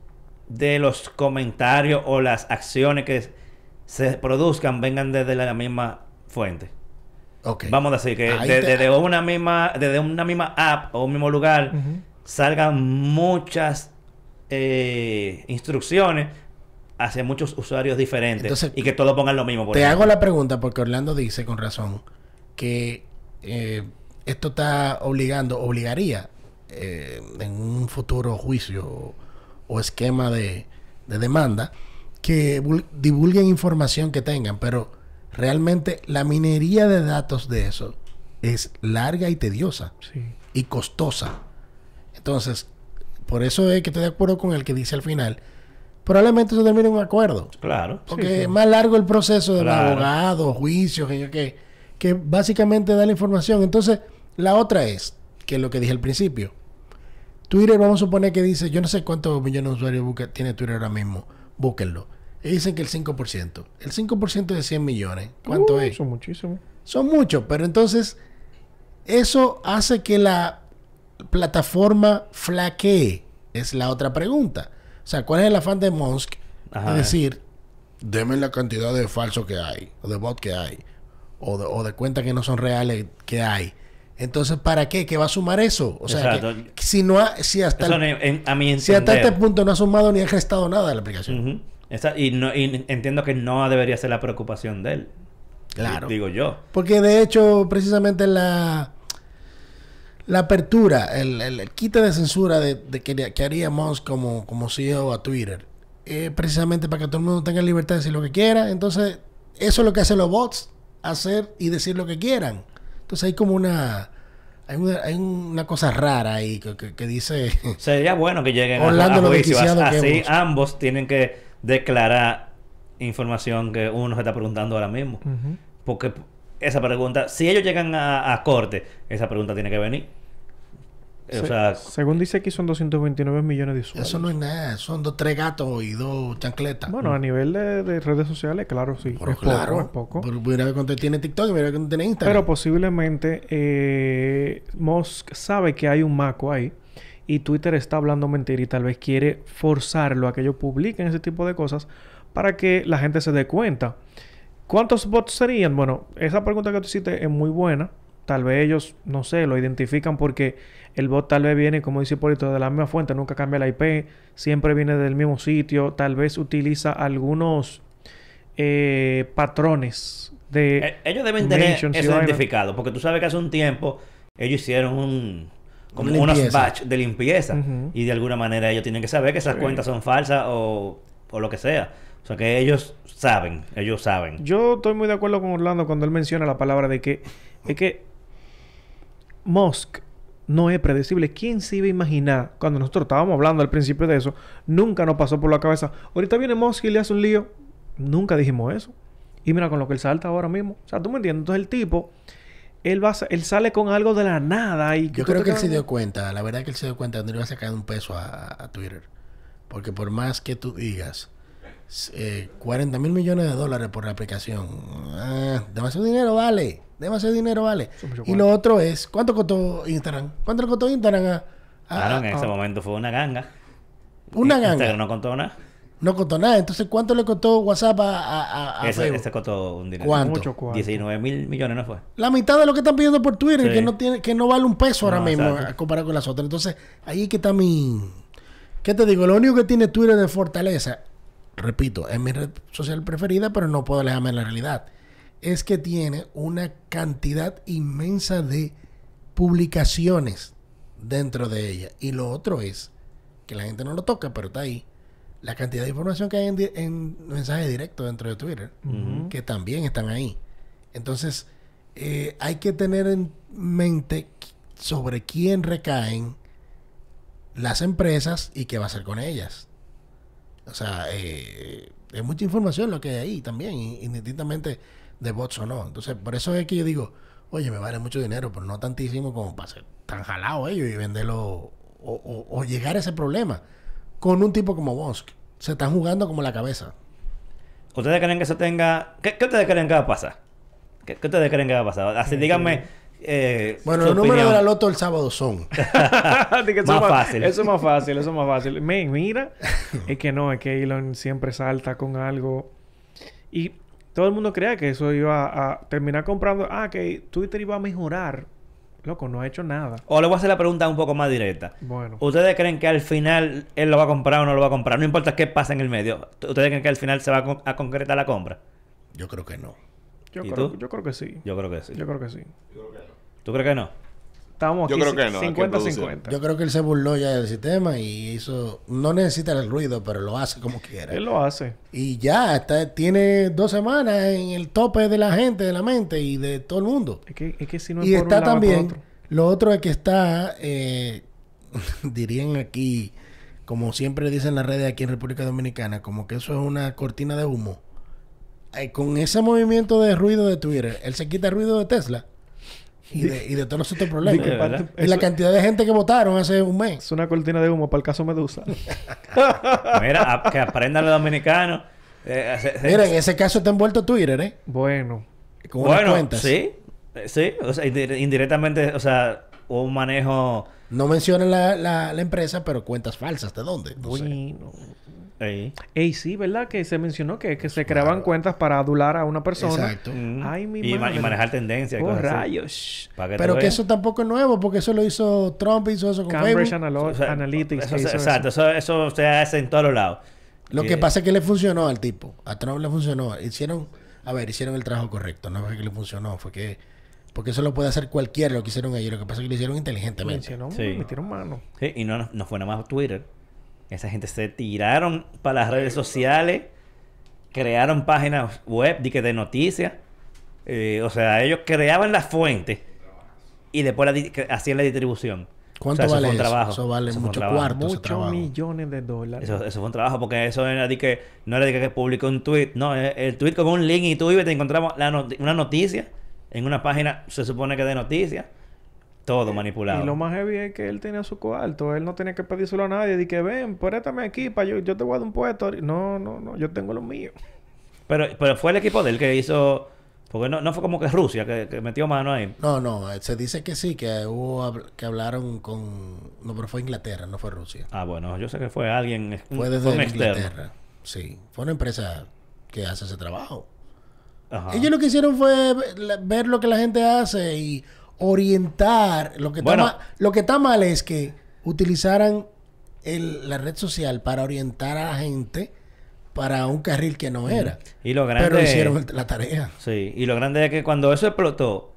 de los comentarios o las acciones que se produzcan vengan desde la misma fuente. Ok. Vamos a decir que Ahí de- desde una misma, desde una misma app o un mismo lugar salgan muchas eh, instrucciones hacia muchos usuarios diferentes Entonces, y que todos pongan lo mismo. por Te ejemplo. hago la pregunta porque Orlando dice con razón que eh, esto está obligando, obligaría eh, en un futuro juicio o, o esquema de, de demanda que vul- divulguen información que tengan, pero realmente la minería de datos de eso es larga y tediosa Sí. y costosa. Entonces, por eso es que estoy de acuerdo con el que dice al final, probablemente se termine en un acuerdo. Claro. Porque Sí, sí. es más largo el proceso de Claro. abogados, juicios, que, que, que básicamente da la información. Entonces, la otra es, que es lo que dije al principio. Twitter, vamos a suponer que dice, yo no sé cuántos millones de usuarios busca- tiene Twitter ahora mismo, búsquenlo. Y dicen que el 5%. El 5% de 100 millones, ¿cuánto Uh, es? Son muchísimos. Son muchos, pero entonces eso hace que la plataforma flaquee. Es la otra pregunta. O sea, ¿cuál es el afán de Musk Ajá. de decir, deme la cantidad de falso que hay, o de bot que hay, o de, o de cuentas que no son reales que hay? Entonces, ¿para qué? ¿Qué va a sumar eso? O sea, que si no ha, si hasta Eso el- en- en- a mi si hasta entender. este punto no ha sumado ni ha restado nada de la aplicación. Esa- y, no, y entiendo que no debería ser la preocupación de él. Claro. Digo yo. Porque de hecho, precisamente la, la apertura, el, el, el quite de censura de, de que, que haría Musk como, como CEO a Twitter, es precisamente para que todo el mundo tenga libertad de decir lo que quiera. Entonces, eso es lo que hacen los bots, hacer y decir lo que quieran. Entonces hay como una... Hay una, hay una cosa rara ahí que, que- que dice... Sería bueno que lleguen a- Orlando a, juicio. Así ambos tienen que declarar información que uno se está preguntando ahora mismo. Porque esa pregunta, si ellos llegan a, a corte, esa pregunta tiene que venir. O Se- sea, según dice aquí, son 229 millones de usuarios. Eso no es nada, son dos, tres gatos y dos chancletas. Bueno, a nivel de, de redes sociales, claro, sí. Pero es claro, poco, es poco. Mira ver cuánto tiene TikTok y mira ver cuánto tiene Instagram. Pero posiblemente eh, Musk sabe que hay un maco ahí y Twitter está hablando mentira y tal vez quiere forzarlo a que ellos publiquen ese tipo de cosas para que la gente se dé cuenta. ¿Cuántos bots serían? Bueno, esa pregunta que tú hiciste es muy buena. Tal vez ellos, no sé, lo identifican porque el bot tal vez viene, como dice Hipólito, de la misma fuente, nunca cambia la IP, siempre viene del mismo sitio, tal vez utiliza algunos eh, patrones de... Eh, ellos deben tener eso identificado, porque tú sabes que hace un tiempo ellos hicieron un como unos batch de limpieza y de alguna manera ellos tienen que saber que esas Sí. cuentas son falsas o, o lo que sea. O sea que ellos saben, ellos saben. Yo estoy muy de acuerdo con Orlando cuando él menciona la palabra de que es que Musk no es predecible. ¿Quién se iba a imaginar cuando nosotros estábamos hablando al principio de eso? Nunca nos pasó por la cabeza. Ahorita viene Musk y le hace un lío. Nunca dijimos eso. Y mira con lo que él salta ahora mismo. O sea, tú me entiendes. Entonces el tipo, él va, él sale con algo de la nada y Yo creo que él se dio cuenta, la verdad que él se dio cuenta de que no le iba a sacar un peso a, a Twitter. Porque por más que tú digas eh, 40 mil millones de dólares por la aplicación, ah, demasiado dinero vale, demasiado dinero vale. Y lo otro es, ¿cuánto costó Instagram? ¿Cuánto le costó Instagram a, a- Claro, en ese momento fue una ganga. una Instagram ganga? no contó nada. No costó nada. Entonces, ¿cuánto le costó WhatsApp a, a- a- Ese, ese costó un dinero. ¿Cuánto? Mucho cuarto. 19 mil millones no fue. La mitad de lo que están pidiendo por Twitter, Sí. que no tiene, que no vale un peso ahora mismo comparado con las otras. Entonces, ahí que está mi. ¿Qué te digo? Lo único que tiene Twitter de fortaleza, repito, es mi red social preferida, pero no puedo alejarme de la realidad. Es que tiene una cantidad inmensa de publicaciones dentro de ella. Y lo otro es que la gente no lo toca, pero está ahí. La cantidad de información que hay en, en mensaje directo dentro de Twitter, que también están ahí. Entonces, eh, hay que tener en mente sobre quién recaen las empresas y qué va a hacer con ellas. O sea, eh, es mucha información lo que hay ahí también, indistintamente de bots o no. Entonces, por eso es que yo digo, oye, me vale mucho dinero, pero no tantísimo como para ser tan jalado ellos y venderlo o, o- o llegar a ese problema con un tipo como Musk. Se están jugando como la cabeza. ¿Ustedes creen que eso tenga... ¿Qué, qué ustedes creen que va a pasar? ¿Qué, qué ustedes creen que va a pasar? Así, díganme... eh, Bueno, los números de la loto el sábado son. De que eso Más fácil. Eso es más fácil, eso es más fácil. Men, mira, es que no, es que Elon siempre salta con algo. Y todo el mundo creía que eso iba a terminar comprando. Ah, que Twitter iba a mejorar. Loco, no ha hecho nada. O le voy a hacer la pregunta un poco más directa. Bueno, ¿Ustedes creen que al final él lo va a comprar o no lo va a comprar? No importa qué pasa en el medio. ¿Ustedes creen que al final se va a, con- a concretar la compra? Yo creo que no. yo, ¿y creo, tú? yo creo que sí. Yo creo que sí. Yo creo que sí. ¿Tú crees que no? Estamos Yo aquí creo que no, que producir. 50-50. Yo creo que él se burló ya del sistema y hizo... No necesita el ruido, pero lo hace como quiera. Él lo hace. Y ya, está, tiene dos semanas en el tope de la gente, de la mente y de todo el mundo. Es que, es que si no es y por un está lado, es por también, otro. lo otro es que está, eh, dirían aquí, como siempre dicen en las redes aquí en República Dominicana, como que eso es una cortina de humo. Eh, con ese movimiento de ruido de Twitter, él se quita el ruido de Tesla y de, y de todos los otros problemas. Y la cantidad de gente que votaron hace un mes. Es una cortina de humo para el caso Medusa. Mira, a- que aprendan los dominicanos. Eh, se- se- Mira, en ese caso está envuelto Twitter, ¿eh? bueno, Con unas bueno, cuentas. sí. eh, Sí. O sea, indi- indirectamente, o sea, hubo un manejo... No mencionan la, la, la empresa, pero cuentas falsas. ¿De dónde? No bueno. Ey, sí, ¿verdad? Que se mencionó que, que se creaban cuentas para adular a una persona. Exacto. Mm. Ay, mi y, ma- y madre. manejar tendencias. y Oh, cosas así. rayos. Que Pero que eso tampoco es nuevo, porque eso lo hizo Trump, hizo eso con Cambridge Facebook. Analo- O sea, Analytics. eso- que hizo exacto, eso. se hace en todos los lados. Lo que pasa es que le funcionó al tipo. A Trump le funcionó. Hicieron, a ver, hicieron el trabajo correcto. No fue que le funcionó, fue que... Porque eso lo puede hacer cualquiera lo que hicieron ellos. Lo que pasa es que lo hicieron inteligentemente. Mencionó, Sí. metieron mano. Sí, y no, no fue nada más Twitter. Esa gente se tiraron para las redes sociales, crearon páginas web de, noticias. Eh, o sea, ellos creaban la fuente y después la hacían la distribución. ¿Cuánto O sea, eso vale fue un eso? trabajo. Eso vale Eso fue un mucho cuarto. Muchos millones de dólares. Eso, eso fue un trabajo porque eso era de que no era de que publicó un tweet, no, el, el tweet con un link y tú ibas y te encontramos la una noticia en una página, se supone que de noticias, todo manipulado. Y lo más heavy es que él tenía su cuarto. Él no tenía que pedírselo a nadie. De que ven, préstame aquí para yo, yo te voy a dar un puesto. No, no, no. Yo tengo lo mío. Pero, pero fue el equipo de él que hizo. Porque no, no fue como que Rusia que, que metió mano ahí. No, no, eh, se dice que sí, que hubo que hablaron con no, pero fue Inglaterra, no fue Rusia. Ah, bueno, yo sé que fue alguien, Fue fue desde externo. Inglaterra. Sí, fue una empresa que hace ese trabajo. Ajá. Ellos lo que hicieron fue ver lo que la gente hace y orientar. Lo que, está, Bueno. ma- lo que está mal es que utilizaran el- la red social para orientar a la gente para un carril que no era. Y lo grande... Pero hicieron el- la tarea. Sí, y lo grande es que cuando eso explotó,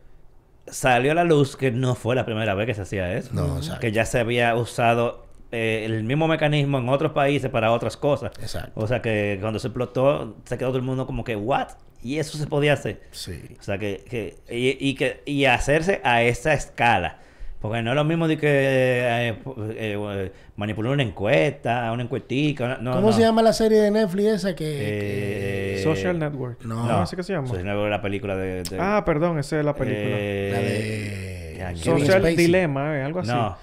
salió a la luz que no fue la primera vez que se hacía eso. No, exacto. Que ya se había usado eh, el mismo mecanismo en otros países para otras cosas. Exacto. O sea que cuando se explotó, se quedó todo el mundo como que, ¿what? Y eso se podía hacer. Sí. O sea que, que y, y que y hacerse a esa escala. Porque no es lo mismo de que eh, eh, eh, manipular una encuesta, una encuestica. no, ¿Cómo no. se llama la serie de Netflix esa que... Eh, que- Social Network. no. No, así que se llama. Social Network, la película de... de- Ah, perdón, esa es la película. eh, la de... Social Spacey. Dilema, eh, algo así. No.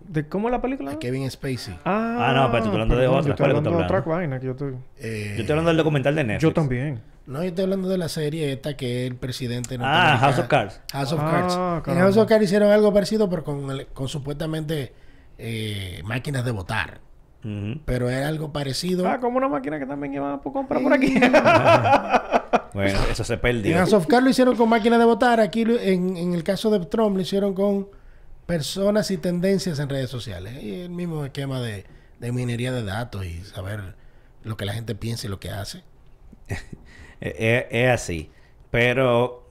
¿De cómo es la película? De Kevin Spacey. Ah, Ah, no, pero tú estás hablando de perdón, otra. Yo estoy ¿Cuál es que hablando de otra vaina que yo estoy... Eh, Yo estoy hablando del documental de Netflix. Yo también. No, yo estoy hablando de la serie esta que es el presidente... Ah. House of Cards. House of Ah, Cards. En. House of Cards hicieron algo parecido, pero con, el- con supuestamente eh, máquinas de votar. Pero era algo parecido. Ah, como una máquina que también iba a comprar por aquí. Bueno, eso se En perdió. House of Cards lo hicieron con máquinas de votar. Aquí en, en el caso de Trump lo hicieron con personas y tendencias en redes sociales. Y el mismo esquema de, de minería de datos y saber lo que la gente piensa y lo que hace. Eh, eh, es así. Pero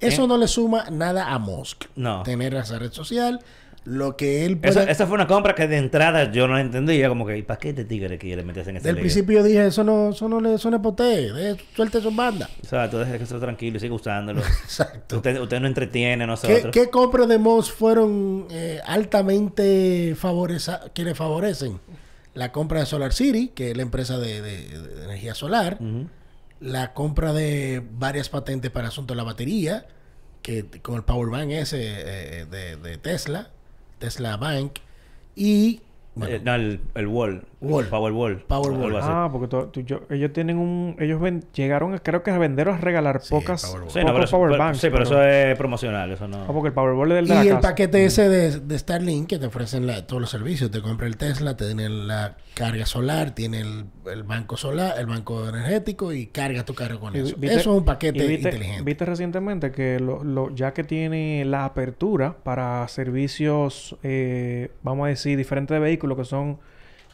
Eso ¿Eh? no le suma nada a Musk. No. Tener esa red social. Lo que él puede... esa fue una compra que de entrada yo no entendía. Como que, ¿y para qué este tigre quiere meterse en ese Del principio yo dije, eso no, eso no le suena para usted. De- Suelte su banda. O sea, tú dejes que esté tranquilo y sigue usándolo. Exacto. usted, usted no entretiene a ¿Qué, nosotros. qué compras de Moss fueron eh, altamente favoreza que le favorecen? La compra de Solar City, que es la empresa de, de- de energía solar. La compra de varias patentes para asunto de la batería, que con el Power Bank ese eh, de, de Tesla, Tesla Bank. Y bueno, Eh, no, el, el wall. Wall. Powerwall. Ah, porque to- tú- yo- ellos tienen un... Ellos ven- llegaron, a- creo que a vender o a regalar Sí, pocas... Sí, no, pero, eso, power pero- banks, sí, pero eso es promocional. Eso no. Ah, porque el Powerball es del de Y la el casa. paquete ese de, de Starlink que te ofrecen la- todos los servicios. Te compra el Tesla, te tiene la carga solar, tiene el, el banco solar, el banco energético y carga tu carro con Y eso. viste- eso es un paquete viste, inteligente. Viste recientemente que lo, lo- ya que tiene la apertura para servicios, eh, vamos a decir, diferentes de vehículos que son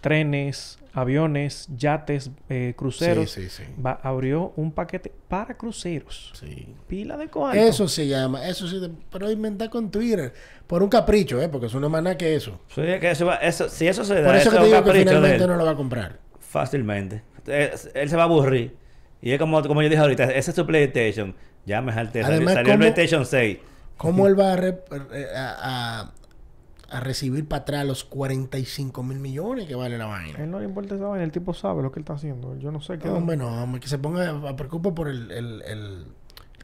trenes, aviones, yates, eh, cruceros, Sí, sí, sí. va- abrió un paquete para cruceros. Sí. Pila de cuánto. Eso se llama, eso sí, pero inventar con Twitter. Por un capricho, ¿eh? Porque eso no es más nada que eso. Sí, es que eso va- eso- si eso se da, Por eso eso que es te digo que finalmente no lo va a comprar. Fácilmente. Eh, Él se va a aburrir. Y es como, como yo dije ahorita, ese es su PlayStation. Ya me jalté. Salió, Además, salió el ¿cómo- PlayStation 6. ¿Cómo él va a, re- a, a- a recibir para atrás los 45 mil millones que vale la vaina? A él no le importa esa vaina, el tipo sabe lo que él está haciendo. Yo no sé qué. No, hombre, no, hombre, que se ponga a preocupa por el, el, el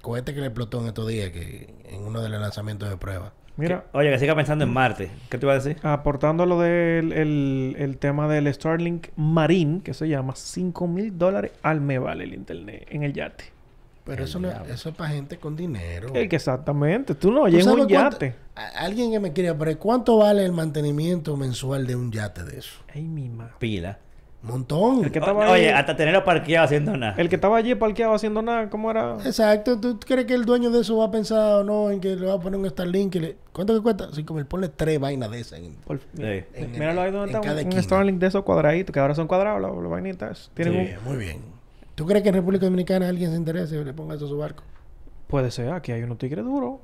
cohete que le explotó en estos días, que en uno de los lanzamientos de prueba. Mira, Que- oye, que siga pensando en Marte. ¿Qué te iba a decir? aportando lo del el, el tema del Starlink Marine, que se llama 5 mil dólares al mes vale el internet en el yate. Pero eso, no, eso es para gente con dinero. El que exactamente. Tú no ¿Tú oyes sabes un cuánto- yate. a- alguien que me quiera pero ¿cuánto vale el mantenimiento mensual de un yate de eso? Ay, mi madre. Pila. Montón. El que O- estaba oye, ahí- hasta tenerlo parqueado haciendo nada. El que estaba allí parqueado haciendo nada, ¿cómo era? Exacto. ¿Tú crees que el dueño de eso va a pensar o no en que le va a poner un Starlink? y le- ¿Cuánto que cuesta? Cinco mil. Ponle tres vainas de esas. en- Por- Sí. En- Míralo ahí donde en está un, un. Starlink de esos cuadraditos, que ahora son cuadrados, las las vainitas. Tienen Muy un- bien, muy bien. ¿Tú crees que en República Dominicana alguien se interese y le ponga eso a su barco? Puede ser, aquí hay unos tigres duros,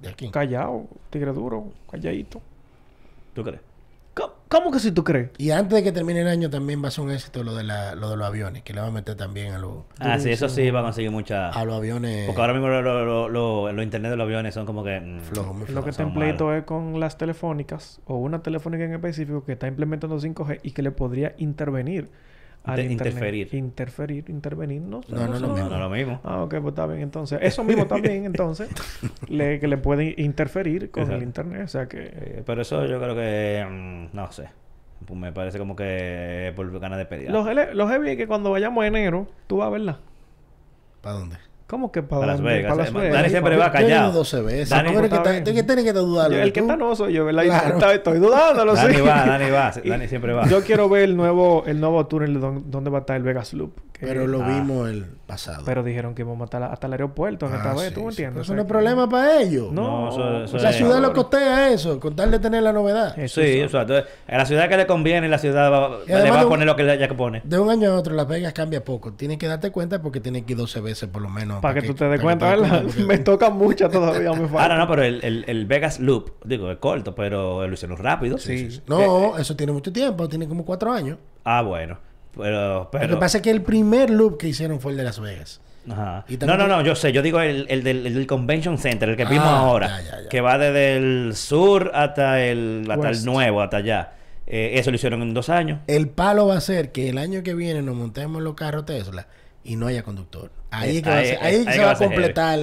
De aquí. callados, tigre duro, calladito. ¿Tú crees? ¿Cómo, cómo que si tú crees? Y antes de que termine el año también va a ser un éxito lo de, la, lo de los aviones, que le va a meter también a, los Ah, sí, eso sí va a conseguir mucha... a los aviones Porque ahora mismo lo- lo- lo- lo- los internet de los aviones son como que... mm, flojos, muy Lo que está en pleito es con las telefónicas o una telefónica en específico que está implementando 5G y que le podría intervenir al internet. interferir. Interferir, intervenir, no sé. No, no, lo No, mismo. no lo mismo. Ah, ok, pues está bien. Entonces, eso mismo también, entonces, le, que le puede interferir con el Exacto. internet. O sea que... Eh, pero eso yo creo que... mm, no sé. Pues me parece como que por ganas de pedir. Los, los heavy es que cuando vayamos a enero, tú vas a verla. ¿Para dónde? ¿Cómo que para Para Las? Vegas. Para Las Vegas. Dani siempre va callado. 12 veces. Dani- Tú que Está está- bien. ¿De qué tienes que dudarlo? El que está no soy yo, ¿verdad? Claro. está- Estoy dudándolo, Dani sí. va, Dani va. Dani siempre va. Yo quiero ver el nuevo, el nuevo túnel don- donde va a estar el Vegas Loop. Que- Pero lo Ah. vimos el pasado. pero dijeron que íbamos a matar la- hasta el aeropuerto en Ah, esta vez, sí, ¿tú me sí. entiendes? O Eso sea no es que- problema para ellos. No, eso- eso La es- ciudad lo costea eso, con tal de tener la novedad. Eso Sí, es- o sea, entonces, a la ciudad que le conviene, la ciudad va- le va a un- poner lo que le haya que pone. De un año a otro, Las Vegas cambia poco. Tienes que darte cuenta porque tienes que ir 12 veces por lo menos. Para que tú te des cuenta, que ¿verdad? Me toca mucho todavía, me falta. Ahora no, pero el, el, el Vegas Loop, digo, es corto, pero lo hicieron rápido. Sí. No, eso tiene mucho tiempo, tiene como cuatro años. Ah, bueno. Pero, Lo que pasa es que el primer loop que hicieron fue el de Las Vegas. Ajá. Y No, no, no, yo sé. Yo digo el, el del, el del Convention Center, el que vimos Ah, ahora. ya, ya, ya. Que va desde el sur hasta el, hasta el nuevo, hasta allá. Eh, eso lo hicieron en dos años. El palo va a ser que el año que viene nos montemos los carros Tesla y no haya conductor. Ahí, Eh, es que, va a ahí- ser- ahí es que ahí se que va va a completar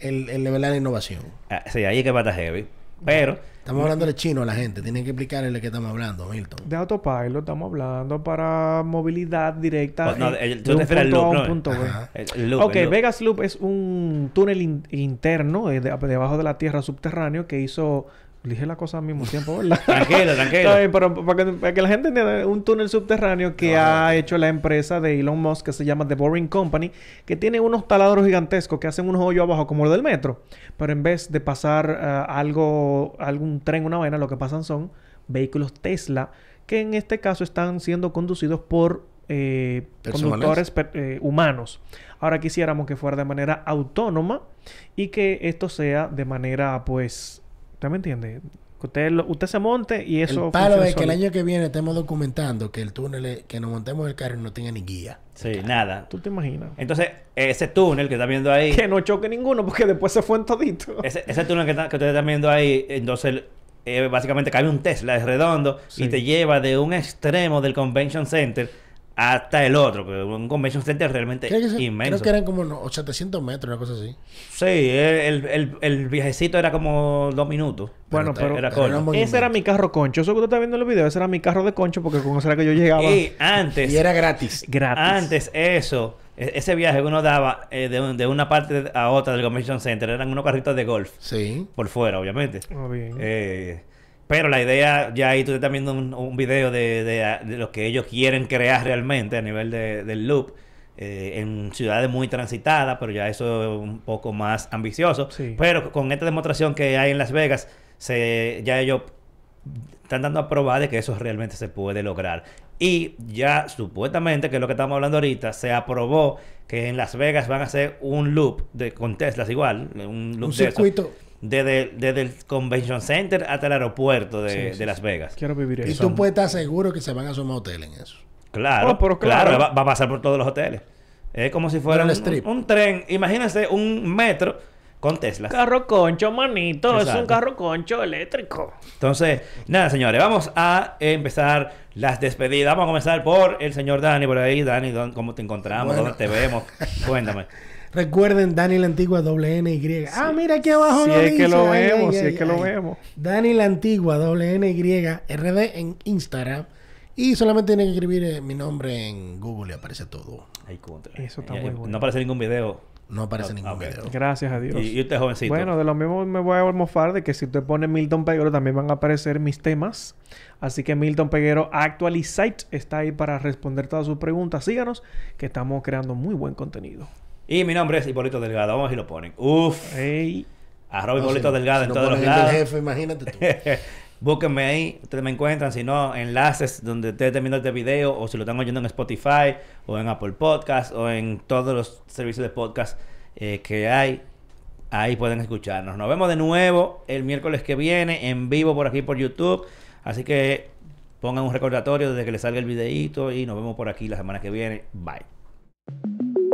el, el nivel de la innovación. Ah, sí, ahí es que va a estar heavy. Pero... Estamos hablando de chino a la gente. Tienen que explicarle de qué estamos hablando, Milton. De autopilot estamos hablando para movilidad directa Pues no, el- de tú te punto A un ¿no? punto B. Ajá. el- el loop, ok, el loop. Vegas Loop es un túnel in- interno de- debajo de la tierra subterráneo que hizo... Dije la cosa al mismo tiempo, ¿verdad? Tranquilo, tranquilo. Está bien, pero para que, para que la gente entienda, un túnel subterráneo que ha hecho la empresa de Elon Musk que se llama The Boring Company, que tiene unos taladros gigantescos que hacen unos hoyos abajo como los del metro, pero en vez de pasar ah, algo, algún tren, una vaina, lo que pasan son vehículos Tesla, que en este caso están siendo conducidos por eh, conductores eh, humanos. Ahora quisiéramos que fuera de manera autónoma y que esto sea de manera, pues, ¿usted me entiende? Que usted, lo- usted se monte y eso... el palo es que el año que viene estemos documentando que el túnel, es- que nos montemos en el carro y no tenga ni guía. Sí, nada. ¿Tú te imaginas? Entonces, ese túnel que está viendo ahí... Que no choque ninguno porque después se fue en todito. Ese, ese túnel que, está- que ustedes están viendo ahí, entonces eh, básicamente cabe un Tesla, es redondo, Sí. y te lleva de un extremo del Convention Center hasta el otro, que un Convention Center realmente Creo que, se- inmenso. creo que eran como no, 700 metros, una cosa así. Sí, el, el, el viajecito era como dos minutos. Bueno, Pero era Ese era mi carro concho. Eso que usted está viendo en el video, ese era mi carro de concho porque con eso era que yo llegaba Y antes, Y era gratis. gratis. antes eso, e- ese viaje que uno daba eh, de, un- de una parte a otra del Convention Center eran unos carritos de golf, Sí. por fuera, obviamente. Ah, bien. Eh, pero la idea, ya ahí tú estás viendo un, un video de, de- de lo que ellos quieren crear realmente a nivel de- del loop. eh, en ciudades muy transitadas, pero ya eso es un poco más ambicioso. Sí. Pero con esta demostración que hay en Las Vegas, se, ya ellos están dando a probar de que eso realmente se puede lograr. Y ya supuestamente, que es lo que estamos hablando ahorita, se aprobó que en Las Vegas van a hacer un loop de, con Teslas igual, un loop Un de eso, circuito. Desde, desde el Convention Center hasta el aeropuerto de, Sí, de Las. Vegas. Quiero vivir Y eso. tú puedes estar seguro que se van a sumar hoteles en eso. Claro, Oh, pero claro, claro. va, va a pasar por todos los hoteles. Es como si fuera un, el strip. un- un tren, imagínense un metro con Tesla. Carro concho, manito. Es un carro concho eléctrico. Entonces, nada, señores, vamos a empezar las despedidas. Vamos a comenzar por el señor Dani por ahí. Dani, ¿dónde- ¿cómo te encontramos? Bueno. ¿Dónde te vemos? Cuéntame. Recuerden, Dani la Antigua doble N Y. Ah, mira aquí abajo. Si lo es que lo Ay, vemos, ay, si es ay, que lo vemos. Dani la Antigua doble N Y RD en Instagram. Y solamente tienen que escribir eh, mi nombre en Google y aparece todo. Ay, contra. Eso está muy bueno. No aparece ningún video. No aparece ningún video. Gracias a Dios. Y, y usted, jovencito. Bueno, de lo mismo me voy a mofar de que si usted pone Milton Peguero también van a aparecer mis temas. Así que Milton Peguero Actualizate está ahí para responder todas sus preguntas. Síganos que estamos creando muy buen contenido. Y mi nombre es Hipólito Delgado. Vamos y lo ponen. Uf. Ey, Arroba No, Hipólito si Delgado si en no todos los ponen el lados. jefe, imagínate tú. Búsquenme ahí, ustedes me encuentran, si no, enlaces donde ustedes estén viendo este video, o si lo están oyendo en Spotify, o en Apple Podcast, o en todos los servicios de podcast eh, que hay, ahí pueden escucharnos. Nos vemos de nuevo el miércoles que viene, en vivo por aquí por YouTube, así que pongan un recordatorio desde que les salga el videíto y nos vemos por aquí la semana que viene. Bye.